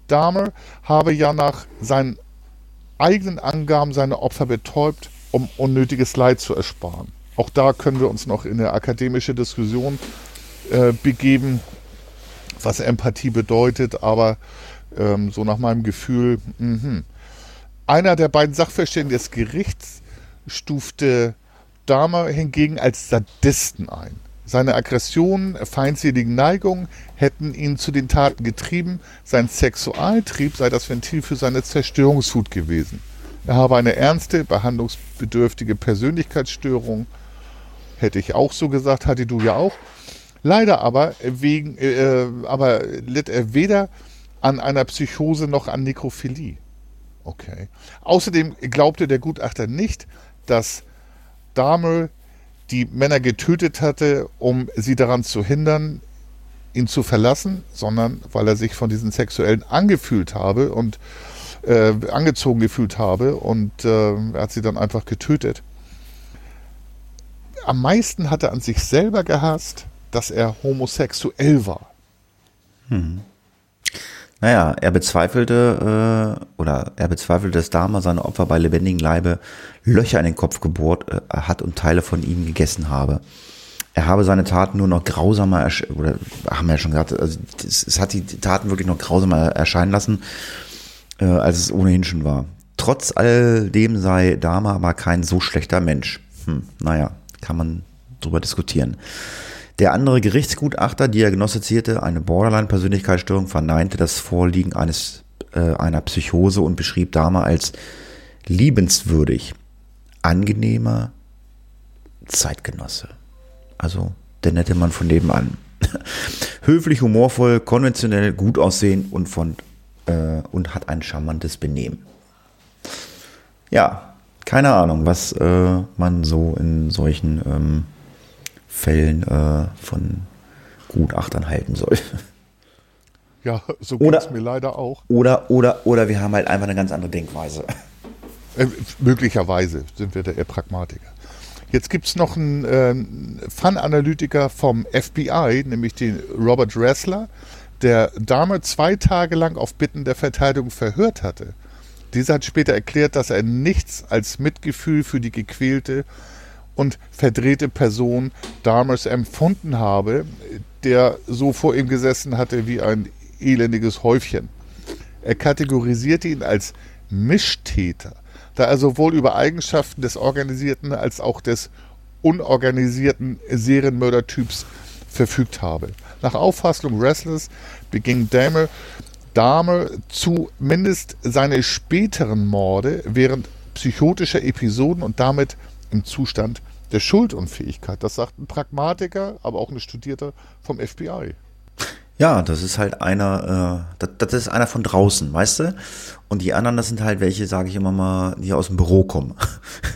Dahmer habe ja nach seinen eigenen Angaben seine Opfer betäubt, um unnötiges Leid zu ersparen. Auch da können wir uns noch in eine akademische Diskussion äh, begeben, was Empathie bedeutet, aber ähm, so nach meinem Gefühl, mh. einer der beiden Sachverständigen des Gerichts stufte Dahmer hingegen als Sadisten ein. Seine Aggressionen, feindseligen Neigungen hätten ihn zu den Taten getrieben. Sein Sexualtrieb sei das Ventil für seine Zerstörungswut gewesen. Er habe eine ernste, behandlungsbedürftige Persönlichkeitsstörung. Hätte ich auch so gesagt, hatte du ja auch. Leider aber, wegen, äh, aber litt er weder an einer Psychose noch an Nekrophilie. Okay. Außerdem glaubte der Gutachter nicht, dass Dahmer die Männer getötet hatte, um sie daran zu hindern, ihn zu verlassen, sondern weil er sich von diesen Sexuellen angefühlt habe und äh, angezogen gefühlt habe und äh, er hat sie dann einfach getötet. Am meisten hat er an sich selber gehasst, dass er homosexuell war.
Hm. Naja, er bezweifelte äh, oder er bezweifelte, dass Dahmer seine Opfer bei lebendigem Leibe Löcher in den Kopf gebohrt äh, hat und Teile von ihnen gegessen habe. Er habe seine Taten nur noch grausamer, oder haben wir ja schon gesagt, also es, es, hat die Taten wirklich noch grausamer erscheinen lassen, äh, als es ohnehin schon war. Trotz all dem sei Dahmer aber kein so schlechter Mensch. Hm, naja, kann man drüber diskutieren. Der andere Gerichtsgutachter diagnostizierte eine Borderline-Persönlichkeitsstörung, verneinte das Vorliegen eines, äh, einer Psychose und beschrieb Dahmer als liebenswürdig, angenehmer Zeitgenosse. Also der nette Mann von nebenan. Höflich, humorvoll, konventionell, gut aussehen und, von, äh, und hat ein charmantes Benehmen. Ja, keine Ahnung, was äh, man so in solchen ähm, Fällen äh, von Gutachtern halten soll.
Ja, so geht es mir leider auch.
Oder, oder, oder wir haben halt einfach eine ganz andere Denkweise.
Äh, möglicherweise sind wir da eher Pragmatiker. Jetzt gibt es noch einen äh, Fun-Analytiker vom FBI, nämlich den Robert Ressler, der Dahmer zwei Tage lang auf Bitten der Verteidigung verhört hatte. Dieser hat später erklärt, dass er nichts als Mitgefühl für die gequälte und verdrehte Person damals empfunden habe, der so vor ihm gesessen hatte wie ein elendiges Häufchen. Er kategorisierte ihn als Mischtäter, da er sowohl über Eigenschaften des organisierten als auch des unorganisierten Serienmördertyps verfügt habe. Nach Auffassung Restless beging Dahmer, Dahmer zumindest seine späteren Morde während psychotischer Episoden und damit im Zustand der Schuldunfähigkeit. Das sagt ein Pragmatiker, aber auch ein Studierter vom FBI.
Ja, das ist halt einer, äh, das, das, ist einer von draußen, weißt du? Und die anderen, das sind halt welche, sage ich immer mal, die aus dem Büro kommen.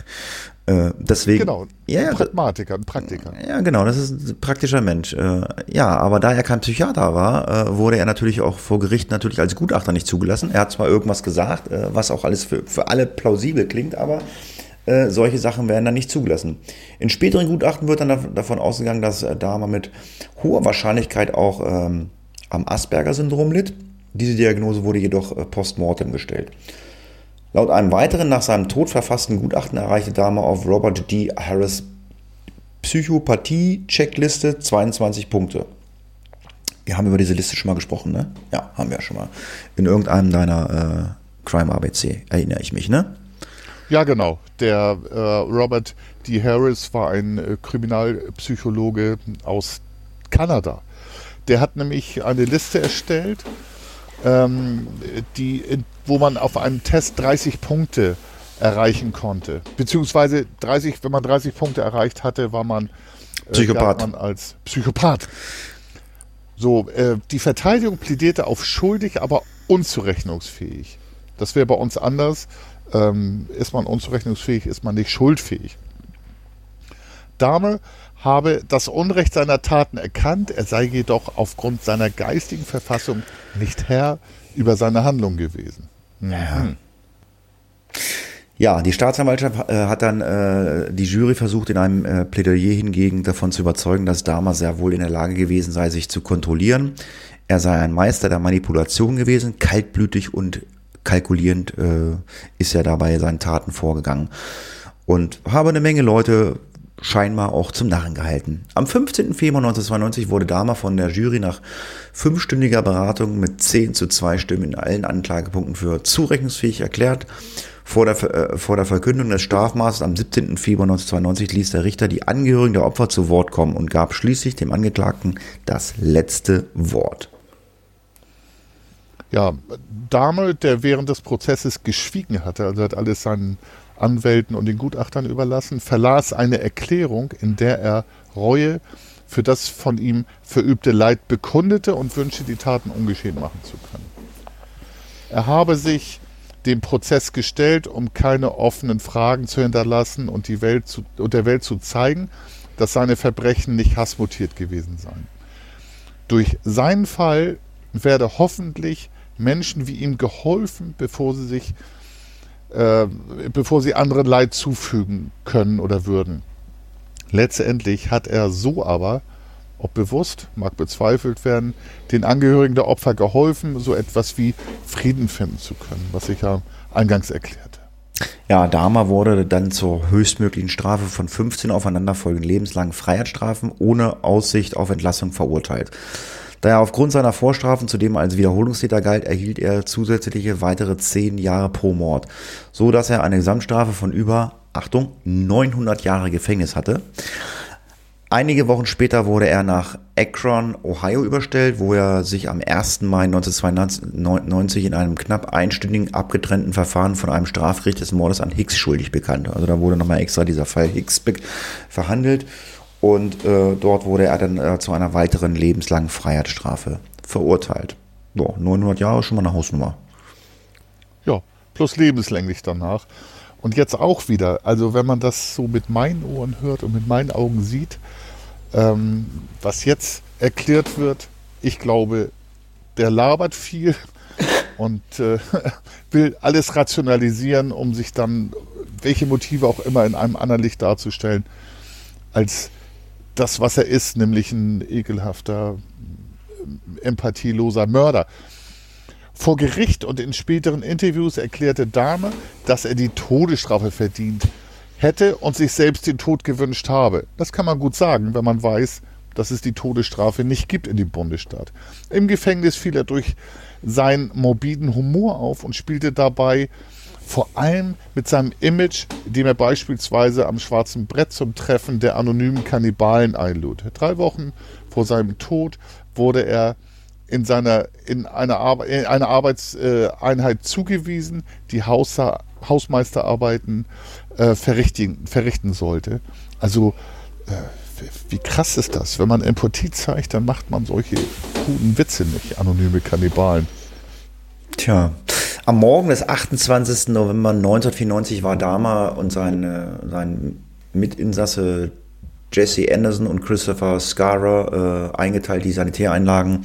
äh, deswegen.
Genau,
ja,
ein Pragmatiker, ein Praktiker.
Ja, genau, das ist ein praktischer Mensch. Äh, ja, aber da er kein Psychiater war, äh, wurde er natürlich auch vor Gericht natürlich als Gutachter nicht zugelassen. Er hat zwar irgendwas gesagt, äh, was auch alles für, für alle plausibel klingt, aber äh, solche Sachen werden dann nicht zugelassen. In späteren Gutachten wird dann davon ausgegangen, dass äh, Dahmer mit hoher Wahrscheinlichkeit auch ähm, am Asperger-Syndrom litt. Diese Diagnose wurde jedoch äh, postmortem gestellt. Laut einem weiteren nach seinem Tod verfassten Gutachten erreichte Dahmer auf Robert D. Harris Psychopathie-Checkliste 22 Punkte. Wir haben über diese Liste schon mal gesprochen, ne? Ja, haben wir schon mal. In irgendeinem deiner äh, Crime ABC, erinnere ich mich, ne?
Ja, genau. Der äh, Robert D. Harris war ein äh, Kriminalpsychologe aus Kanada. Der hat nämlich eine Liste erstellt, ähm, die, wo man auf einem Test 30 Punkte erreichen konnte. Beziehungsweise 30, wenn man 30 Punkte erreicht hatte, war man,
äh, Psychopath.
man als Psychopath. So, äh, die Verteidigung plädierte auf schuldig, aber unzurechnungsfähig. Das wäre bei uns anders ähm, ist man unzurechnungsfähig, ist man nicht schuldfähig. Dahmer habe das Unrecht seiner Taten erkannt, er sei jedoch aufgrund seiner geistigen Verfassung nicht Herr über seine Handlung gewesen.
Mhm. Ja, die Staatsanwaltschaft äh, hat dann äh, die Jury versucht, in einem äh, Plädoyer hingegen davon zu überzeugen, dass Dahmer sehr wohl in der Lage gewesen sei, sich zu kontrollieren. Er sei ein Meister der Manipulation gewesen, kaltblütig und kalkulierend äh, ist er dabei seinen Taten vorgegangen und habe eine Menge Leute scheinbar auch zum Narren gehalten. Am 15. Februar 1992 wurde Dahmer von der Jury nach fünfstündiger Beratung mit 10 zu 2 Stimmen in allen Anklagepunkten für zurechnungsfähig erklärt. Vor der, äh, vor der Verkündung des Strafmaßes am 17. Februar 1992 ließ der Richter die Angehörigen der Opfer zu Wort kommen und gab schließlich dem Angeklagten das letzte Wort.
Ja, Dahme, der während des Prozesses geschwiegen hatte, also hat alles seinen Anwälten und den Gutachtern überlassen, verlas eine Erklärung, in der er Reue für das von ihm verübte Leid bekundete und wünschte, die Taten ungeschehen machen zu können. Er habe sich dem Prozess gestellt, um keine offenen Fragen zu hinterlassen und, die Welt zu, und der Welt zu zeigen, dass seine Verbrechen nicht hassmotiert gewesen seien. Durch seinen Fall werde hoffentlich Menschen wie ihm geholfen, bevor sie sich, äh, bevor sie anderen Leid zufügen können oder würden. Letztendlich hat er so aber, ob bewusst, mag bezweifelt werden, den Angehörigen der Opfer geholfen, so etwas wie Frieden finden zu können, was ich ja eingangs erklärte.
Ja, Dahmer wurde dann zur höchstmöglichen Strafe von 15 aufeinanderfolgenden lebenslangen Freiheitsstrafen ohne Aussicht auf Entlassung verurteilt. Da er aufgrund seiner Vorstrafen zudem als Wiederholungstäter galt, erhielt er zusätzliche weitere 10 Jahre pro Mord, so dass er eine Gesamtstrafe von über, Achtung, 900 Jahre Gefängnis hatte. Einige Wochen später wurde er nach Akron, Ohio überstellt, wo er sich am 1. Mai 1992 in einem knapp einstündigen abgetrennten Verfahren von einem Strafgericht des Mordes an Hicks schuldig bekannte. Also da wurde nochmal extra dieser Fall Hicks verhandelt und äh, dort wurde er dann äh, zu einer weiteren lebenslangen Freiheitsstrafe verurteilt. Boah, 900 Jahre schon mal eine Hausnummer.
Ja, plus lebenslänglich danach. Und jetzt auch wieder, also wenn man das so mit meinen Ohren hört und mit meinen Augen sieht, ähm, was jetzt erklärt wird, ich glaube, der labert viel und äh, will alles rationalisieren, um sich dann, welche Motive auch immer, in einem anderen Licht darzustellen, als das, was er ist, nämlich ein ekelhafter, empathieloser Mörder. Vor Gericht und in späteren Interviews erklärte Dahme, dass er die Todesstrafe verdient hätte und sich selbst den Tod gewünscht habe. Das kann man gut sagen, wenn man weiß, dass es die Todesstrafe nicht gibt in dem Bundesstaat. Im Gefängnis fiel er durch seinen morbiden Humor auf und spielte dabei vor allem mit seinem Image, indem er beispielsweise am schwarzen Brett zum Treffen der anonymen Kannibalen einlud. Drei Wochen vor seinem Tod wurde er in, seiner, in einer, Ar in einer Arbeitseinheit zugewiesen, die Hausha Hausmeisterarbeiten äh, verrichten, verrichten sollte. Also, äh, wie krass ist das? Wenn man Empathie zeigt, dann macht man solche guten Witze nicht, anonyme Kannibalen.
Tja, am Morgen des 28. November 1994 war Dahmer und sein, äh, sein Mitinsasse Jesse Anderson und Christopher Scarra äh, eingeteilt, die Sanitäreinlagen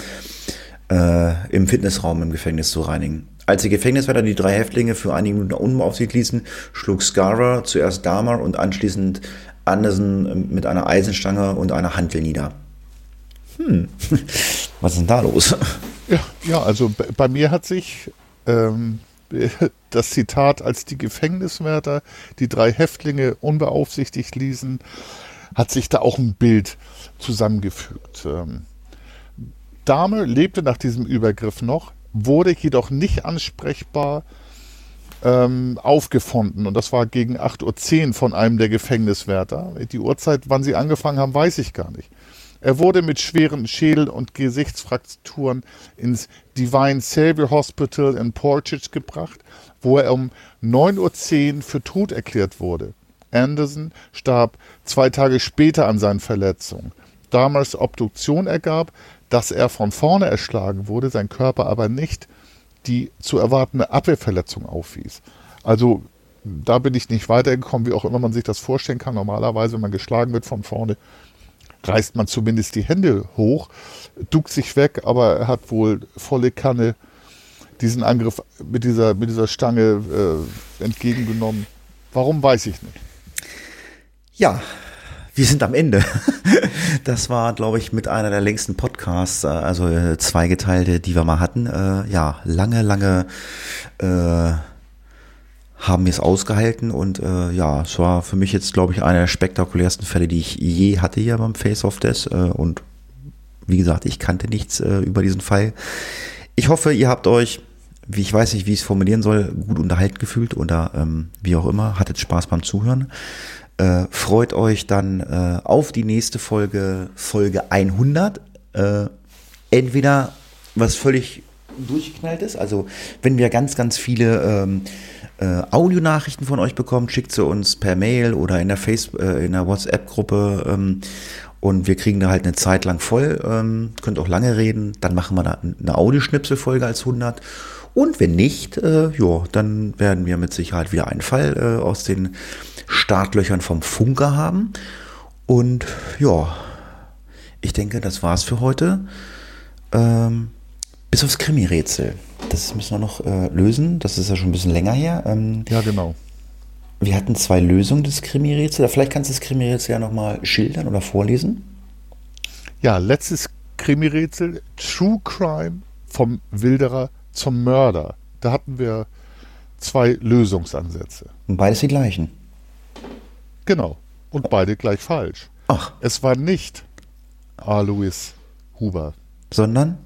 äh, im Fitnessraum im Gefängnis zu reinigen. Als die Gefängniswärter die drei Häftlinge für einige Minuten unbeaufsichtigt ließen, schlug Scarra zuerst Dahmer und anschließend Anderson äh, mit einer Eisenstange und einer Hantel nieder. Hm, was ist denn da los?
Ja, ja also bei mir hat sich ähm, das Zitat, als die Gefängniswärter die drei Häftlinge unbeaufsichtigt ließen, hat sich da auch ein Bild zusammengefügt. Ähm, Dame lebte nach diesem Übergriff noch, wurde jedoch nicht ansprechbar ähm, aufgefunden. Und das war gegen 8.10 Uhr von einem der Gefängniswärter. Die Uhrzeit, wann sie angefangen haben, weiß ich gar nicht. Er wurde mit schweren Schädel- und Gesichtsfrakturen ins Divine Savior Hospital in Portage gebracht, wo er um 9.10 Uhr für tot erklärt wurde. Anderson starb zwei Tage später an seinen Verletzungen. Damals Obduktion ergab, dass er von vorne erschlagen wurde, sein Körper aber nicht die zu erwartende Abwehrverletzung aufwies. Also da bin ich nicht weitergekommen, wie auch immer man sich das vorstellen kann. Normalerweise, wenn man geschlagen wird von vorne, reißt man zumindest die Hände hoch, duckt sich weg, aber er hat wohl volle Kanne diesen Angriff mit dieser, mit dieser Stange äh, entgegengenommen. Warum weiß ich nicht.
Ja, wir sind am Ende. Das war, glaube ich, mit einer der längsten Podcasts, äh, also äh, zweigeteilte, die wir mal hatten. Äh, ja, lange, lange äh, haben wir es ausgehalten und äh, ja, es war für mich jetzt, glaube ich, einer der spektakulärsten Fälle, die ich je hatte hier beim Face of Death äh, und wie gesagt, ich kannte nichts äh, über diesen Fall. Ich hoffe, ihr habt euch wie ich weiß nicht, wie ich es formulieren soll, gut unterhalten gefühlt oder ähm, wie auch immer. Hattet Spaß beim Zuhören. Äh, freut euch dann äh, auf die nächste Folge, Folge 100. Äh, entweder was völlig durchgeknallt ist, also wenn wir ganz, ganz viele ähm, äh, Audionachrichten von euch bekommen, schickt sie uns per Mail oder in der Facebook, äh, in der WhatsApp-Gruppe ähm, und wir kriegen da halt eine Zeit lang voll, ähm, könnt auch lange reden, dann machen wir da eine Audioschnipselfolge als 100 und wenn nicht, äh, ja, dann werden wir mit Sicherheit wieder einen Fall äh, aus den Startlöchern vom Funker haben und ja, ich denke, das war's für heute. Ähm, bis aufs Krimi-Rätsel. Das müssen wir noch äh, lösen. Das ist ja schon ein bisschen länger her. Ähm,
Ja, genau.
wir hatten zwei Lösungen des Krimi-Rätsels. Vielleicht kannst du das Krimi-Rätsel ja nochmal schildern oder vorlesen.
Ja, letztes Krimi-Rätsel, True Crime vom Wilderer zum Mörder. Da hatten wir zwei Lösungsansätze.
Und beides die gleichen.
Genau. Und beide gleich falsch.
Ach,
Es war nicht Alois Huber.
sondern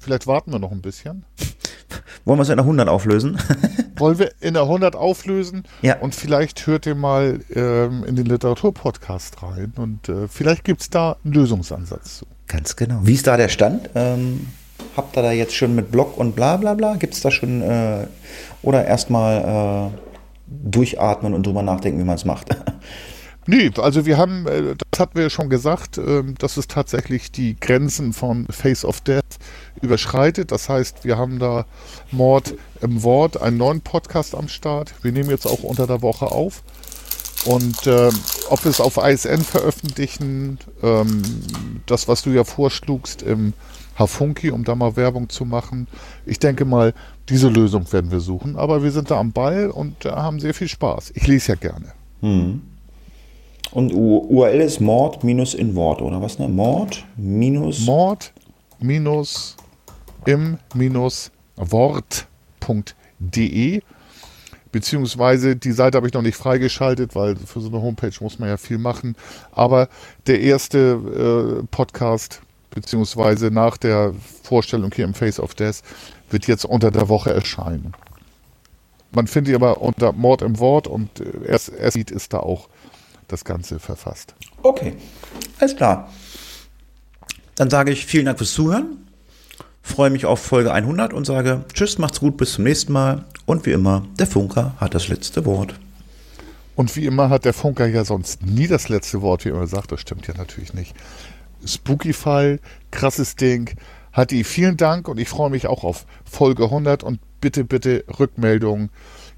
Vielleicht warten wir noch ein bisschen.
wollen wir es in der 100 auflösen?
Wollen wir in der 100 auflösen?
Ja.
Und vielleicht hört ihr mal ähm, in den Literaturpodcast rein und äh, vielleicht gibt es da einen Lösungsansatz zu.
Ganz genau. Wie ist da der Stand? Ähm, habt ihr da jetzt schon mit Blog und bla bla bla? Gibt es da schon äh, oder erstmal äh, durchatmen und drüber nachdenken, wie man es macht?
Nee, also wir haben, äh, das hatten wir ja schon gesagt, ähm, dass es tatsächlich die Grenzen von Face of Death überschreitet. Das heißt, wir haben da Mord im Wort, einen neuen Podcast am Start. Wir nehmen jetzt auch unter der Woche auf. Und ähm, ob wir es auf ISN veröffentlichen, ähm, das, was du ja vorschlugst im Hafunki, um da mal Werbung zu machen. Ich denke mal, diese Lösung werden wir suchen. Aber wir sind da am Ball und äh, haben sehr viel Spaß. Ich lese ja gerne.
Und U URL ist Mord minus in Wort, oder was? Ne? Mord minus.
Mord minus im minus Wort.de beziehungsweise die Seite habe ich noch nicht freigeschaltet, weil für so eine Homepage muss man ja viel machen. Aber der erste äh, Podcast beziehungsweise nach der Vorstellung hier im Face of Death wird jetzt unter der Woche erscheinen. Man findet aber unter Mord im Wort und äh, erst, erst sieht ist da auch das Ganze verfasst.
Okay, alles klar. Dann sage ich vielen Dank fürs Zuhören. Freue mich auf Folge 100 und sage Tschüss, macht's gut, bis zum nächsten Mal. Und wie immer, der Funker hat das letzte Wort.
Und wie immer hat der Funker ja sonst nie das letzte Wort, wie er immer sagt. Das stimmt ja natürlich nicht. Spooky-Fall, krasses Ding. Hatti, vielen Dank und ich freue mich auch auf Folge 100 und bitte, bitte Rückmeldungen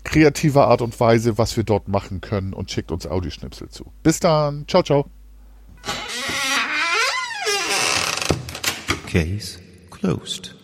kreativer Art und Weise, was wir dort machen können und schickt uns Audioschnipsel zu. Bis dann. Ciao, ciao.
Case closed.